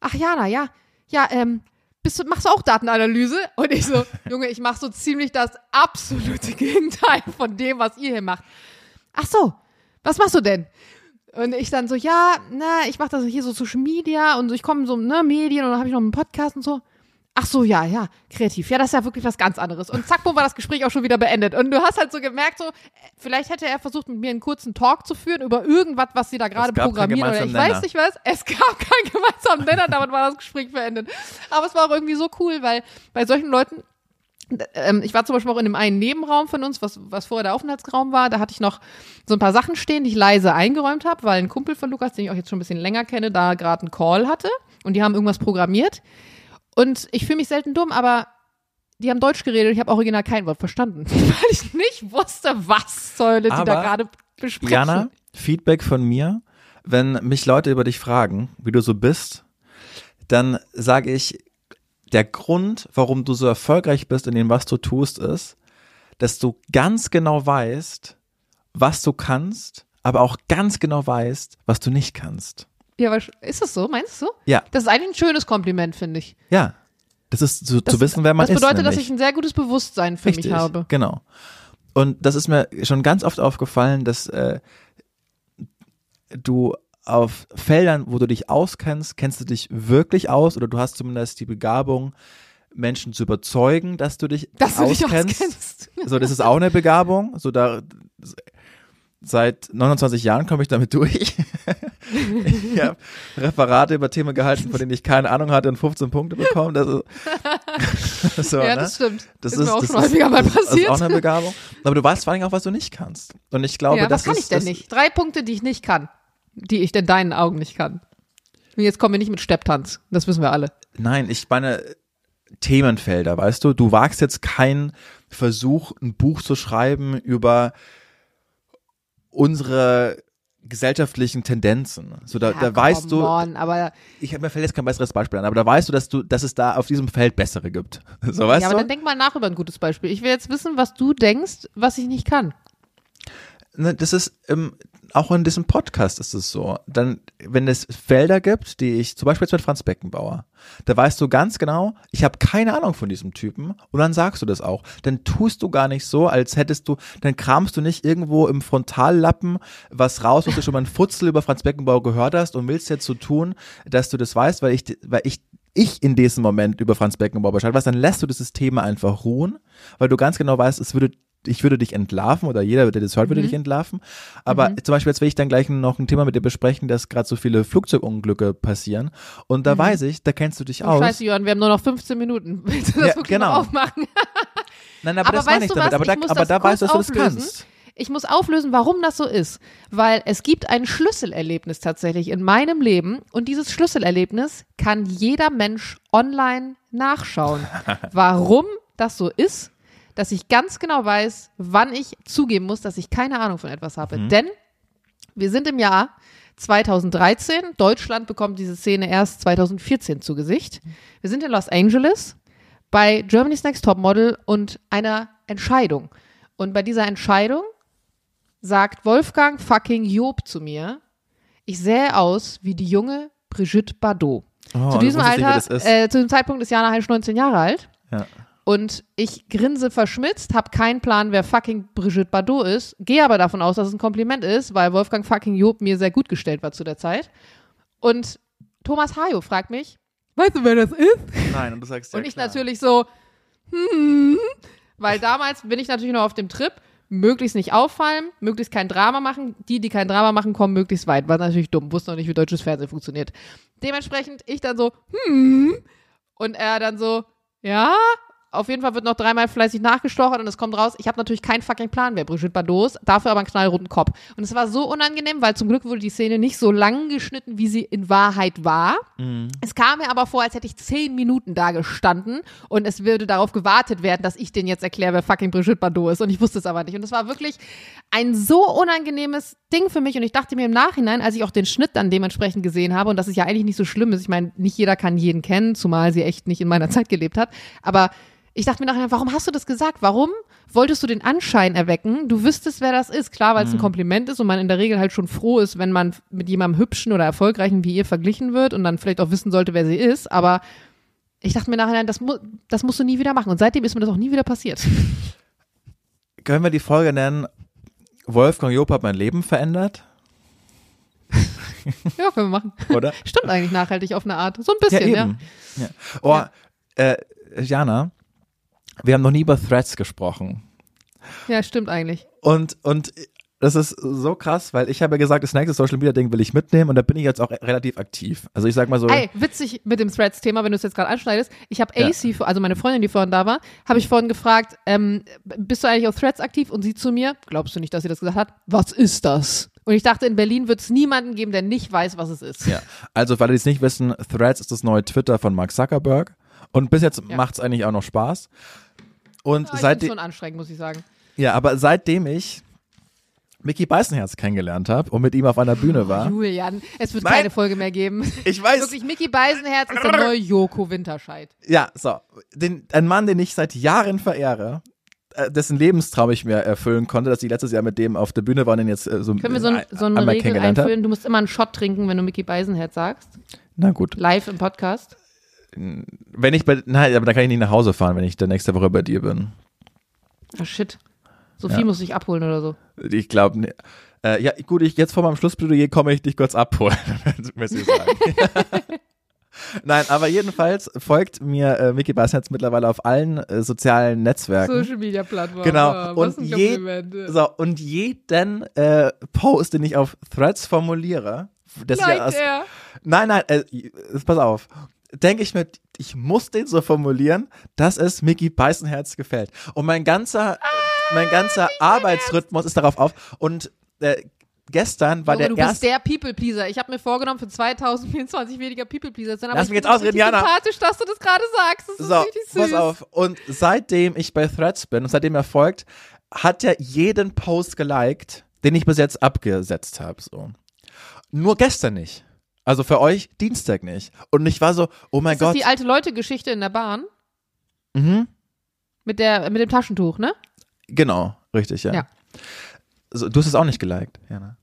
ach Jana, ja, ja, ähm, bist du, machst du auch Datenanalyse? Und ich so, (laughs) Junge, ich mache so ziemlich das absolute Gegenteil von dem, was ihr hier macht. Ach so, was machst du denn? Und ich dann so, ja, na, ich mache das hier so Social Media und so, ich komme so, ne, Medien und dann habe ich noch einen Podcast und so. Ach so, ja, ja, kreativ. Ja, das ist ja wirklich was ganz anderes. Und zack, bumm, war das Gespräch auch schon wieder beendet. Und du hast halt so gemerkt, so, äh, vielleicht hätte er versucht, mit mir einen kurzen Talk zu führen über irgendwas, was sie da gerade programmieren oder ich gemeinsamen weiß nicht was. Es gab (laughs) keinen gemeinsamen Nenner, damit war das Gespräch beendet. Aber es war auch irgendwie so cool, weil bei solchen Leuten, ähm, ich war zum Beispiel auch in dem einen Nebenraum von uns, was, was vorher der Aufenthaltsraum war. Da hatte ich noch so ein paar Sachen stehen, die ich leise eingeräumt habe, weil ein Kumpel von Lukas, den ich auch jetzt schon ein bisschen länger kenne, da gerade einen Call hatte und die haben irgendwas programmiert. Und ich fühle mich selten dumm, aber die haben Deutsch geredet und ich habe original kein Wort verstanden, (laughs) weil ich nicht wusste, was Säule die da gerade besprechen. Jana, Feedback von mir. wenn mich Leute über dich fragen, wie du so bist, dann sage ich, der Grund, warum du so erfolgreich bist in dem, was du tust, ist, dass du ganz genau weißt, was du kannst, aber auch ganz genau weißt, was du nicht kannst. Ja, aber ist das so? Meinst du? Ja. Das ist eigentlich ein schönes Kompliment, finde ich. Ja. Das ist zu, Das, zu wissen, wer man Das ist. bedeutet, dass nämlich. ich ein sehr gutes Bewusstsein für Richtig, mich habe. Genau. Und das ist mir schon ganz oft aufgefallen, dass äh, du auf Feldern, wo du dich auskennst, kennst du dich wirklich aus oder du hast zumindest die Begabung, Menschen zu überzeugen, dass du dich Dass du dich auskennst. auskennst. So, das ist auch eine Begabung. So da seit 29 Jahren komme ich damit durch. (laughs) ich habe Referate über Themen gehalten, von denen ich keine Ahnung hatte und 15 Punkte bekommen. Das ist, (laughs) so, ja, ne? das stimmt. Das ist, mir auch das schon häufiger mal das passiert. ist auch eine (laughs) Begabung. Aber du weißt vor allem auch, was du nicht kannst. Und ich glaube, ja, das was kann ist, ich denn das, nicht? Drei Punkte, die ich nicht kann. Die ich in deinen Augen nicht kann. Und jetzt kommen wir nicht mit Stepptanz. Das wissen wir alle. Nein, ich meine Themenfelder, weißt du? Du wagst jetzt keinen Versuch, ein Buch zu schreiben über unsere gesellschaftlichen Tendenzen. So da, Ja, da weißt du, on, aber, ich hab mir fällt jetzt kein besseres Beispiel an, aber da weißt du, dass du, dass es da auf diesem Feld bessere gibt. (laughs) So weißt ja, aber du? dann denk mal nach über ein gutes Beispiel. Ich will jetzt wissen, was du denkst, was ich nicht kann. Ne, das ist ähm, auch in diesem Podcast ist es so. Dann, wenn es Felder gibt, die ich, zum Beispiel jetzt mit Franz Beckenbauer, da weißt du ganz genau, ich habe keine Ahnung von diesem Typen und dann sagst du das auch. Dann tust du gar nicht so, als hättest du, dann kramst du nicht irgendwo im Frontallappen was raus, was du schon mal ein Futzel über Franz Beckenbauer gehört hast und willst jetzt so tun, dass du das weißt, weil ich, weil ich ich in diesem Moment über Franz Beckenbauer Bescheid weiß, dann lässt du dieses Thema einfach ruhen, weil du ganz genau weißt, es würde ich würde dich entlarven oder jeder, der das hört, Mhm. würde dich entlarven. Aber zum Beispiel, jetzt will ich dann gleich noch ein Thema mit dir besprechen, dass gerade so viele Flugzeugunglücke passieren. Und da weiß ich, da kennst du dich Oh, aus. scheiße, Johann, wir haben nur noch 15 Minuten. (laughs) Willst du das Ja, wirklich genau. noch aufmachen? (laughs) Nein, aber, Aber das ich du damit. was? Aber da, aber da weißt du, dass du das kannst. Ich muss auflösen, warum das so ist. Weil es gibt ein Schlüsselerlebnis tatsächlich in meinem Leben und dieses Schlüsselerlebnis kann jeder Mensch online nachschauen. (laughs) Warum das so ist, dass ich ganz genau weiß, wann ich zugeben muss, dass ich keine Ahnung von etwas habe. Denn wir sind im Jahr 2013. Deutschland bekommt diese Szene erst 2014 zu Gesicht. Wir sind in Los Angeles bei Germany's Next Topmodel und einer Entscheidung. Und bei dieser Entscheidung sagt Wolfgang fucking Job zu mir, ich sähe aus wie die junge Brigitte Bardot. Oh, zu diesem nicht, Alter, ist. äh, zu dem Zeitpunkt ist Jana Heil 19 Jahre alt. Ja. Und ich grinse verschmitzt, habe keinen Plan, wer fucking Brigitte Bardot ist, gehe aber davon aus, dass es ein Kompliment ist, weil Wolfgang fucking Job mir sehr gut gestellt war zu der Zeit. Und Thomas Hajo fragt mich, weißt du, wer das ist? Nein, und du sagst ja Und ich klar. natürlich so, hm, weil damals bin ich natürlich noch auf dem Trip, möglichst nicht auffallen, möglichst kein Drama machen. Die, die kein Drama machen, kommen möglichst weit. War natürlich dumm, wusste noch nicht, wie deutsches Fernsehen funktioniert. Dementsprechend ich dann so, hm, und er dann so, ja, auf jeden Fall wird noch dreimal fleißig nachgestochert und es kommt raus, ich habe natürlich keinen fucking Plan, wer Brigitte Bardot ist, dafür aber einen knallroten Kopf. Und es war so unangenehm, weil zum Glück wurde die Szene nicht so lang geschnitten, wie sie in Wahrheit war. Es kam mir aber vor, als hätte ich zehn Minuten da gestanden und es würde darauf gewartet werden, dass ich denen jetzt erkläre, wer fucking Brigitte Bardot ist. Und ich wusste es aber nicht. Und es war wirklich ein so unangenehmes Ding für mich. Und ich dachte mir im Nachhinein, als ich auch den Schnitt dann dementsprechend gesehen habe, und das ist ja eigentlich nicht so schlimm ist, ich meine, nicht jeder kann jeden kennen, zumal sie echt nicht in meiner (laughs) Zeit gelebt hat. Aber ich dachte mir nachher, warum hast du das gesagt? Warum wolltest du den Anschein erwecken? Du wüsstest, wer das ist. Klar, weil es ein Kompliment ist und man in der Regel halt schon froh ist, wenn man mit jemandem hübschen oder erfolgreichen wie ihr verglichen wird und dann vielleicht auch wissen sollte, wer sie ist. Aber ich dachte mir nachher, das, mu das musst du nie wieder machen. Und seitdem ist mir das auch nie wieder passiert. (laughs) Können wir die Folge nennen, Wolfgang Job hat mein Leben verändert? (laughs) ja, können wir machen. Oder? Stimmt eigentlich nachhaltig auf eine Art. So ein bisschen, ja. eben. Ja. Oh, Äh, Jana, wir haben noch nie über Threads gesprochen. Ja, stimmt eigentlich. Und, und das ist so krass, weil ich habe ja gesagt, das nächste Social Media Ding will ich mitnehmen und da bin ich jetzt auch relativ aktiv. Also ich sag mal so. Ey, witzig mit dem Threads-Thema, wenn du es jetzt gerade anschneidest. Ich habe Ja. AC, also meine Freundin, die vorhin da war, habe ich vorhin gefragt, ähm, bist du eigentlich auf Threads aktiv? Und sie zu mir, glaubst du nicht, dass sie das gesagt hat? Was ist das? Und ich dachte, in Berlin wird es niemanden geben, der nicht weiß, was es ist. Ja. Also, für alle, die es nicht wissen, Threads ist das neue Twitter von Mark Zuckerberg. Und bis jetzt Ja. macht es eigentlich auch noch Spaß. Und Ja, ich seit find's schon anstrengend, muss ich sagen. ja, aber seitdem ich Mickey Beißenherz kennengelernt habe und mit ihm auf einer Bühne war. Julian, es wird Nein. keine Folge mehr geben. Ich weiß. Wirklich, Mickey Beisenherz ist der neue Joko Winterscheid. Ja, so. Den, ein Mann, den ich seit Jahren verehre, äh, dessen Lebenstraum ich mir erfüllen konnte, dass ich letztes Jahr mit dem auf der Bühne war und ihn jetzt äh, so Können wir so, ein, so eine Regel einführen? Du musst immer einen Shot trinken, wenn du Mickey Beisenherz sagst. Na gut. Live im Podcast. Wenn ich bei, nein, aber dann kann ich nicht nach Hause fahren, wenn ich dann nächste Woche bei dir bin. Ah, shit. Sophie Ja. muss dich abholen oder so. Ich glaube, ne, äh, ja, gut, ich, jetzt vor meinem Schlussplädoyer komme ich dich kurz abholen, (laughs) muss ich sagen. (laughs) Nein, aber jedenfalls folgt mir äh, Mickey Beisenherz mittlerweile auf allen äh, sozialen Netzwerken. Social Media Plattform. Genau. Ah, Und, je, so, und jeden äh, Post, den ich auf Threads formuliere, das ja aus, nein, nein, äh, pass auf, denke ich mir, ich muss den so formulieren, dass es Mickey Beißenherz gefällt. Und mein ganzer, mein ganzer Arbeitsrhythmus ist darauf auf. Und äh, gestern war Junge, du der bist erste. der People-Pleaser. Ich habe mir vorgenommen, für 2024 weniger People-Pleaser zu sein. aber Lass ich mich jetzt ausreden, Jana. sympathisch, dass du das gerade sagst. Das ist So, richtig süß. pass auf. Und seitdem ich bei Threads bin und seitdem er folgt, hat er jeden Post geliked, den ich bis jetzt abgesetzt habe. So. Nur gestern nicht. Also für euch Dienstag nicht. Und ich war so, oh mein ist das Gott. die alte Leute-Geschichte in der Bahn? Mhm. Mit, der, mit dem Taschentuch, ne? Genau, richtig, ja. Ja. So, du hast es auch nicht geliked, Jana.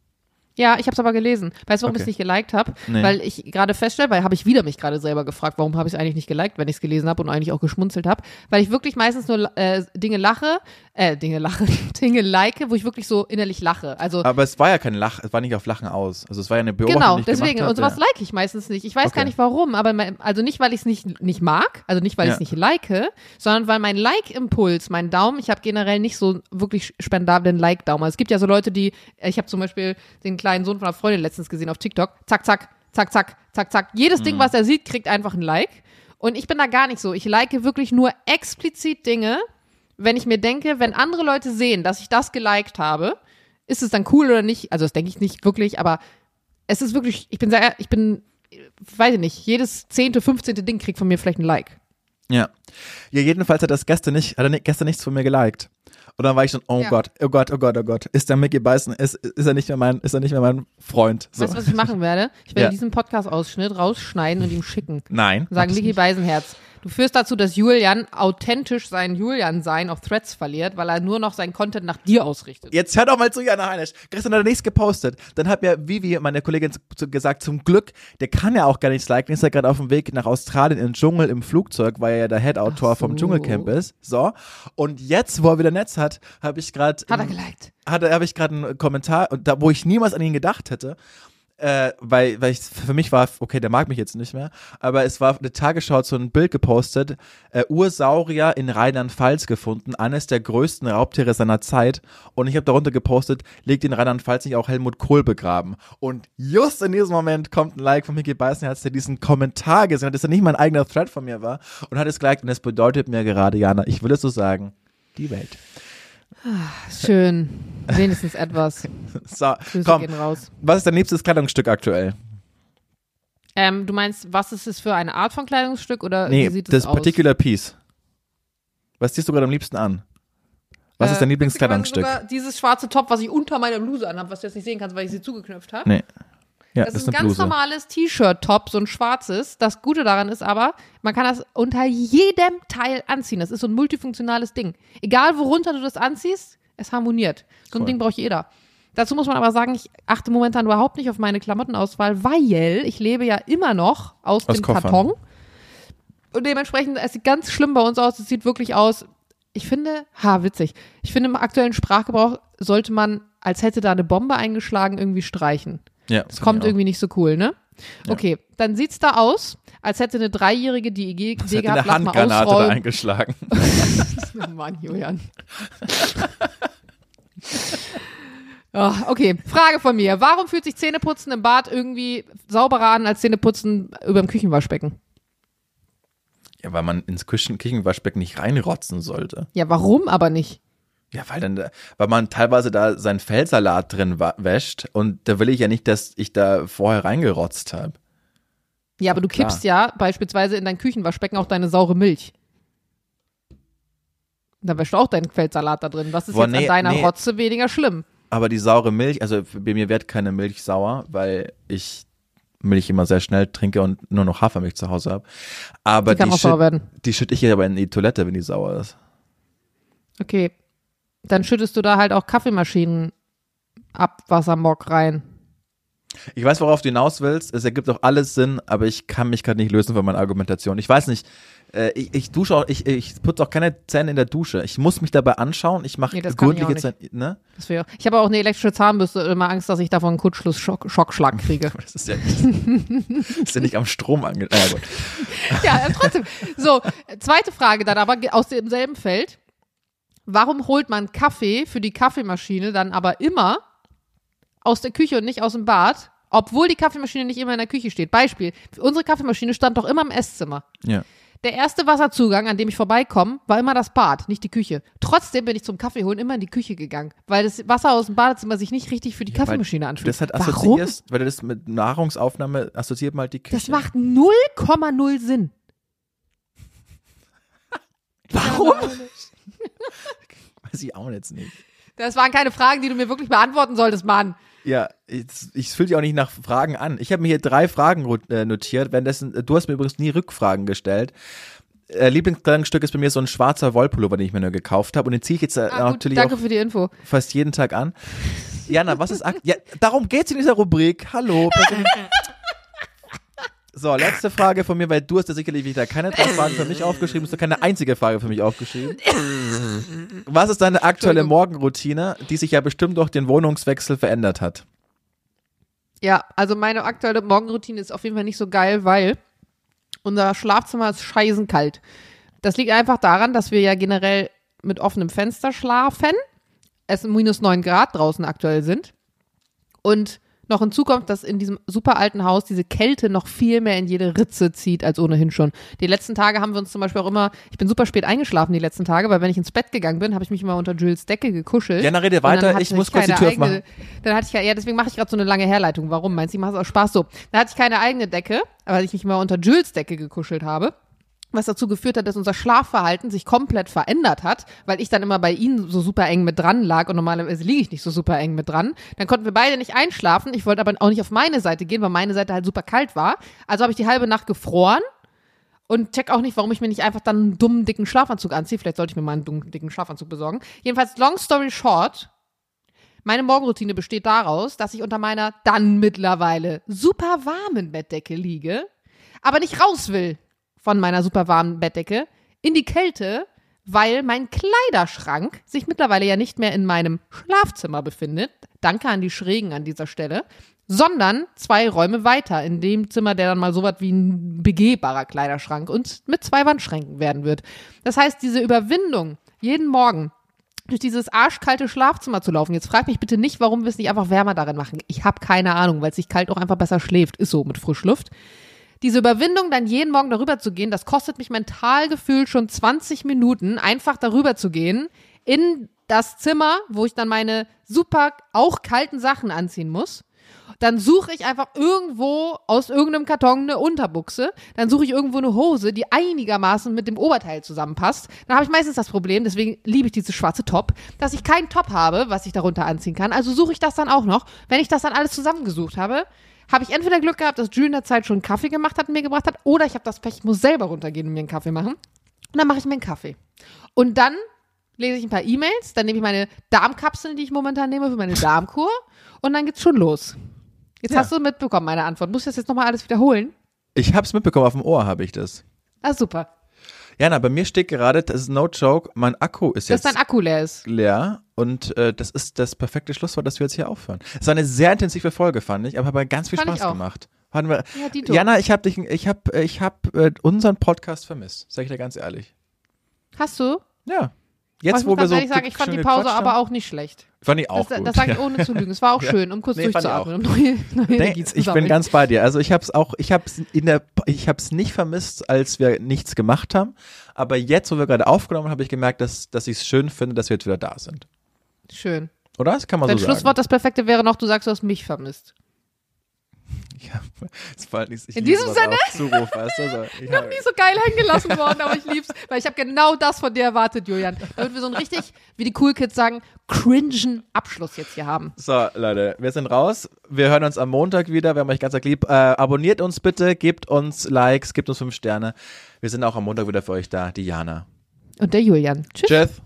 Ja, ich habe es aber gelesen. Weißt du, warum ich es Okay. nicht geliked habe? Nee. Weil ich gerade feststelle, weil habe ich wieder mich gerade selber gefragt, warum habe ich es eigentlich nicht geliked, wenn ich es gelesen habe und eigentlich auch geschmunzelt habe. Weil ich wirklich meistens nur äh, Dinge lache, äh, Dinge lache, (laughs) Dinge like, wo ich wirklich so innerlich lache. Also Aber es war ja kein Lach, es war nicht auf Lachen aus. Also es war ja eine Beobachtung, Genau, ich deswegen. Und sowas hab, like ich meistens nicht. Ich weiß Okay. gar nicht warum, aber mein, also nicht, weil ich es nicht, nicht mag, also nicht, weil ich Ja. es nicht like, sondern weil mein Like-Impuls, mein Daumen, ich habe generell nicht so wirklich spendablen Like-Daumen. Also es gibt ja so Leute, die, ich habe zum Beispiel den kleinen Sohn von einer Freundin letztens gesehen auf TikTok, zack, zack, zack, zack, zack, zack. Jedes Mhm. Ding, was er sieht, kriegt einfach ein Like. Und ich bin da gar nicht so. Ich like wirklich nur explizit Dinge, wenn ich mir denke, wenn andere Leute sehen, dass ich das geliked habe, ist es dann cool oder nicht? Also das denke ich nicht wirklich, aber es ist wirklich, ich bin sehr, ich bin, weiß ich nicht, jedes zehnte, fünfzehnte Ding kriegt von mir vielleicht ein Like. Ja. Ja, jedenfalls hat er das gestern nicht, hat er gestern nichts von mir geliked. Und dann war ich schon, oh Ja. Gott, oh Gott, oh Gott, oh Gott. Ist der Mickey Beißen, ist, ist er nicht mehr mein, ist er nicht mehr mein Freund? So. Weißt du, was ich machen werde? Ich werde Ja. diesen Podcast-Ausschnitt rausschneiden und ihm schicken. Nein. Sagen, ich Vicky nicht. Beisenherz, du führst dazu, dass Julian authentisch sein Julian-Sein auf Threads verliert, weil er nur noch seinen Content nach dir ausrichtet. Jetzt hör doch mal zu, Jana Heinisch. Gestern hat nichts gepostet. Dann hat mir Vivi, meine Kollegin, gesagt, zum Glück, der kann ja auch gar nichts liken, ist ja gerade auf dem Weg nach Australien in den Dschungel im Flugzeug, weil er ja der Head-Autor so. vom Dschungelcamp ist. So. Und jetzt, wo er wieder Netz hat, habe ich gerade Hat er geliked. hatte, habe ich gerade einen Kommentar, da, wo ich niemals an ihn gedacht hätte, äh, weil, weil ich, für mich war, okay, der mag mich jetzt nicht mehr, aber es war eine Tagesschau hat so ein Bild gepostet, äh, Ursaurier in Rheinland-Pfalz gefunden, eines der größten Raubtiere seiner Zeit. Und ich habe darunter gepostet, liegt in Rheinland-Pfalz nicht auch Helmut Kohl begraben. Und just in diesem Moment kommt ein Like von Micky Beißenherz, der diesen Kommentar gesehen hat, dass er nicht mein eigener Thread von mir war und hat es geliked. Und es bedeutet mir gerade, Jana, ich will es so sagen, die Welt. Schön. Wenigstens etwas. (laughs) So, Grüße komm, gehen raus. was ist dein liebstes Kleidungsstück aktuell? Ähm, du meinst, was ist es für eine Art von Kleidungsstück oder Nee, wie sieht es das aus? Particular Piece. Was ziehst du gerade am liebsten an? Was Äh, ist dein Lieblingskleidungsstück? sogar Dieses schwarze Top, was ich unter meiner Bluse anhabe, was du jetzt nicht sehen kannst, weil ich sie zugeknüpft habe. Nee. Ja, Das, das, ist ein ganz Bluse. normales T-Shirt-Top, so ein schwarzes. Das Gute daran ist aber, man kann das unter jedem Teil anziehen. Das ist so ein multifunktionales Ding. Egal worunter du das anziehst, es harmoniert. So ein. Ding braucht jeder. Dazu muss man aber sagen, ich achte momentan überhaupt nicht auf meine Klamottenauswahl, weil ich lebe ja immer noch aus, Aus dem Koffern. Karton. Und dementsprechend, es sieht ganz schlimm bei uns aus. Es sieht wirklich aus, ich finde, ha, witzig. Ich finde, im aktuellen Sprachgebrauch sollte man, als hätte da eine Bombe eingeschlagen, irgendwie streichen. Ja, Es kommt irgendwie. nicht so cool, ne? Okay, dann sieht's da aus, als hätte eine Dreijährige die Idee gehabt, eine lass mal Handgranate da eingeschlagen. Oh (laughs) Mann, Julian. Oh, okay, Frage von mir. Warum fühlt sich Zähneputzen im Bad irgendwie sauberer an als Zähneputzen über dem Küchenwaschbecken? Ja, weil man ins Küchen Küchenwaschbecken nicht reinrotzen sollte. Ja, warum aber nicht? Ja, weil dann, da- weil man teilweise da seinen Feldsalat drin wäscht und da will ich ja nicht, dass ich da vorher reingerotzt habe. Ja, aber du Klar. kippst ja beispielsweise in dein Küchenwaschbecken auch deine saure Milch. Da wäschst du auch deinen Feldsalat da drin. Was ist Boah, jetzt nee, an deiner nee. Rotze weniger schlimm? Aber die saure Milch, also bei mir wird keine Milch sauer, weil ich Milch immer sehr schnell trinke und nur noch Hafermilch zu Hause habe. Aber Die kann die, auch sauer schütt- werden. die schütte ich aber in die Toilette, wenn die sauer ist. Okay. Dann schüttest du da halt auch Kaffeemaschinen Abwassermock rein. Ich weiß, worauf du hinaus willst. Es ergibt auch alles Sinn, aber ich kann mich gerade nicht lösen von meiner Argumentation. Ich weiß nicht. Äh, ich, ich dusche auch, ich, ich putze auch keine Zähne in der Dusche. Ich muss mich dabei anschauen. Ich mache Nee, ich gründliche Zähne. Ne? Das wär, ich habe auch eine elektrische Zahnbürste immer Angst, dass ich davon einen Kurzschluss-Schockschlag kriege. (laughs) Das ist ja, das (laughs) ist ja nicht am Strom ange. Ja, trotzdem. So, zweite Frage dann aber aus demselben Feld. Warum holt man Kaffee für die Kaffeemaschine dann aber immer aus der Küche und nicht aus dem Bad, obwohl die Kaffeemaschine nicht immer in der Küche steht? Beispiel, unsere Kaffeemaschine stand doch immer im Esszimmer. Ja. Der erste Wasserzugang, an dem ich vorbeikomme, war immer das Bad, nicht die Küche. Trotzdem bin ich zum Kaffee holen immer in die Küche gegangen, weil das Wasser aus dem Badezimmer sich nicht richtig für die Kaffeemaschine Du anfühlt. das halt Warum? assoziierst, weil das mit Nahrungsaufnahme assoziiert mal die Küche. Das macht 0,0 Sinn. (laughs) Warum? (laughs) Weiß ich auch jetzt nicht. Das waren keine Fragen, die du mir wirklich beantworten solltest, Mann. Ja, ich, ich fühle dich auch nicht nach Fragen an. Ich habe mir hier drei Fragen äh, notiert. Währenddessen, äh, du hast mir übrigens nie Rückfragen gestellt. Äh, Lieblingskleidungsstück ist bei mir so ein schwarzer Wollpullover, den ich mir nur gekauft habe. Und den ziehe ich jetzt Ah, gut, natürlich danke auch für die Info. fast jeden Tag an. Jana, was ist ak Ja, darum geht's in dieser Rubrik. Hallo. (laughs) So, letzte Frage von mir, weil du hast ja sicherlich wieder keine drei Fragen für mich aufgeschrieben, hast du keine einzige Frage für mich aufgeschrieben. Was ist deine aktuelle. Morgenroutine, die sich ja bestimmt durch den Wohnungswechsel verändert hat? Ja, also meine aktuelle Morgenroutine ist auf jeden Fall nicht so geil, weil unser Schlafzimmer ist scheißen kalt. Das liegt einfach daran, dass wir ja generell mit offenem Fenster schlafen. Es minus 9 Grad draußen aktuell sind. Und noch hinzu kommt, dass in diesem super alten Haus diese Kälte noch viel mehr in jede Ritze zieht als ohnehin schon. Die letzten Tage haben wir uns zum Beispiel auch immer, ich bin super spät eingeschlafen die letzten Tage, weil wenn ich ins Bett gegangen bin, habe ich mich immer unter Jules Decke gekuschelt. Jana, rede weiter, ich muss kurz die Tür eigene, aufmachen. Dann hatte ich ja, ja, deswegen mache ich gerade so eine lange Herleitung. Warum? Meinst du, ich mache es aus Spaß so. Dann hatte ich keine eigene Decke, weil ich mich immer unter Jules Decke gekuschelt habe. Was dazu geführt hat, dass unser Schlafverhalten sich komplett verändert hat, weil ich dann immer bei ihnen so super eng mit dran lag und normalerweise liege ich nicht so super eng mit dran. Dann konnten wir beide nicht einschlafen. Ich wollte aber auch nicht auf meine Seite gehen, weil meine Seite halt super kalt war. Also habe ich die halbe Nacht gefroren und check auch nicht, warum ich mir nicht einfach dann einen dummen, dicken Schlafanzug anziehe. Vielleicht sollte ich mir mal einen dummen, dicken Schlafanzug besorgen. Jedenfalls, long story short, meine Morgenroutine besteht daraus, dass ich unter meiner dann mittlerweile super warmen Bettdecke liege, aber nicht raus will von meiner super warmen Bettdecke in die Kälte, weil mein Kleiderschrank sich mittlerweile ja nicht mehr in meinem Schlafzimmer befindet. Danke an die Schrägen an dieser Stelle. Sondern zwei Räume weiter, in dem Zimmer, der dann mal so was wie ein begehbarer Kleiderschrank und mit zwei Wandschränken werden wird. Das heißt, diese Überwindung, jeden Morgen durch dieses arschkalte Schlafzimmer zu laufen. Jetzt frag mich bitte nicht, warum wir es nicht einfach wärmer darin machen. Ich habe keine Ahnung, weil es sich kalt auch einfach besser schläft. Ist so mit Frischluft. Diese Überwindung, dann jeden Morgen darüber zu gehen, das kostet mich mental gefühlt schon 20 Minuten, einfach darüber zu gehen, in das Zimmer, wo ich dann meine super auch kalten Sachen anziehen muss. Dann suche ich einfach irgendwo aus irgendeinem Karton eine Unterbuchse. Dann suche ich irgendwo eine Hose, die einigermaßen mit dem Oberteil zusammenpasst. Dann habe ich meistens das Problem, deswegen liebe ich dieses schwarze Top, dass ich keinen Top habe, was ich darunter anziehen kann. Also suche ich das dann auch noch. Wenn ich das dann alles zusammengesucht habe, habe ich entweder Glück gehabt, dass Jules in der Zeit schon einen Kaffee gemacht hat und mir gebracht hat, oder ich habe das Pech, ich muss selber runtergehen und mir einen Kaffee machen. Und dann mache ich mir einen Kaffee. Und dann lese ich ein paar E-Mails, dann nehme ich meine Darmkapseln, die ich momentan nehme für meine Darmkur und dann geht's schon los. Jetzt Ja. hast du mitbekommen, meine Antwort. Muss ich das jetzt nochmal alles wiederholen? Ich hab's mitbekommen, auf dem Ohr habe ich das. Ah, super. Jana, bei mir steht gerade, das ist no joke, mein Akku ist Dass jetzt dein Akku leer ist. leer und äh, das ist das perfekte Schlusswort, dass wir jetzt hier aufhören. Es war eine sehr intensive Folge, fand ich, aber hat aber ganz viel Fand ich Spaß auch. gemacht. Hatten wir, Ja, Dito. Jana, ich habe dich, ich habe, ich habe äh, unseren Podcast vermisst, sag ich dir ganz ehrlich. Hast du? Ja. Jetzt, ich wo wir so ehrlich sagen, ich fand die Pause aber auch nicht schlecht. fand ich auch Das, gut. das sage ich ohne zu lügen. Es war auch Ja. (laughs) schön, um kurz Nee, ich durchzuatmen. Um neue, neue Nee, ich bin ganz bei dir. Also ich habe es auch, ich habe es in der, ich habe es nicht vermisst, als wir nichts gemacht haben. Aber jetzt, wo wir gerade aufgenommen haben, habe ich gemerkt, dass, dass ich es schön finde, dass wir jetzt wieder da sind. Schön. Oder? Das kann man Dein so sagen. Schlusswort, das Perfekte wäre noch, du sagst, du hast mich vermisst. Ich hab, es war nicht, ich In diesem Sinne? Zuruf, weißt du? So, (laughs) ich noch nie so geil hängen gelassen worden, aber ich lieb's, weil ich habe genau das von dir erwartet, Julian. Damit wir so einen richtig, wie die Cool Kids sagen, cringen Abschluss jetzt hier haben. So, Leute, wir sind raus. Wir hören uns am Montag wieder. Wir haben euch ganz arg lieb. Äh, abonniert uns bitte, gebt uns Likes, gebt uns fünf Sterne. Wir sind auch am Montag wieder für euch da. Die Jana. Und der Julian. Tschüss. Tschüss.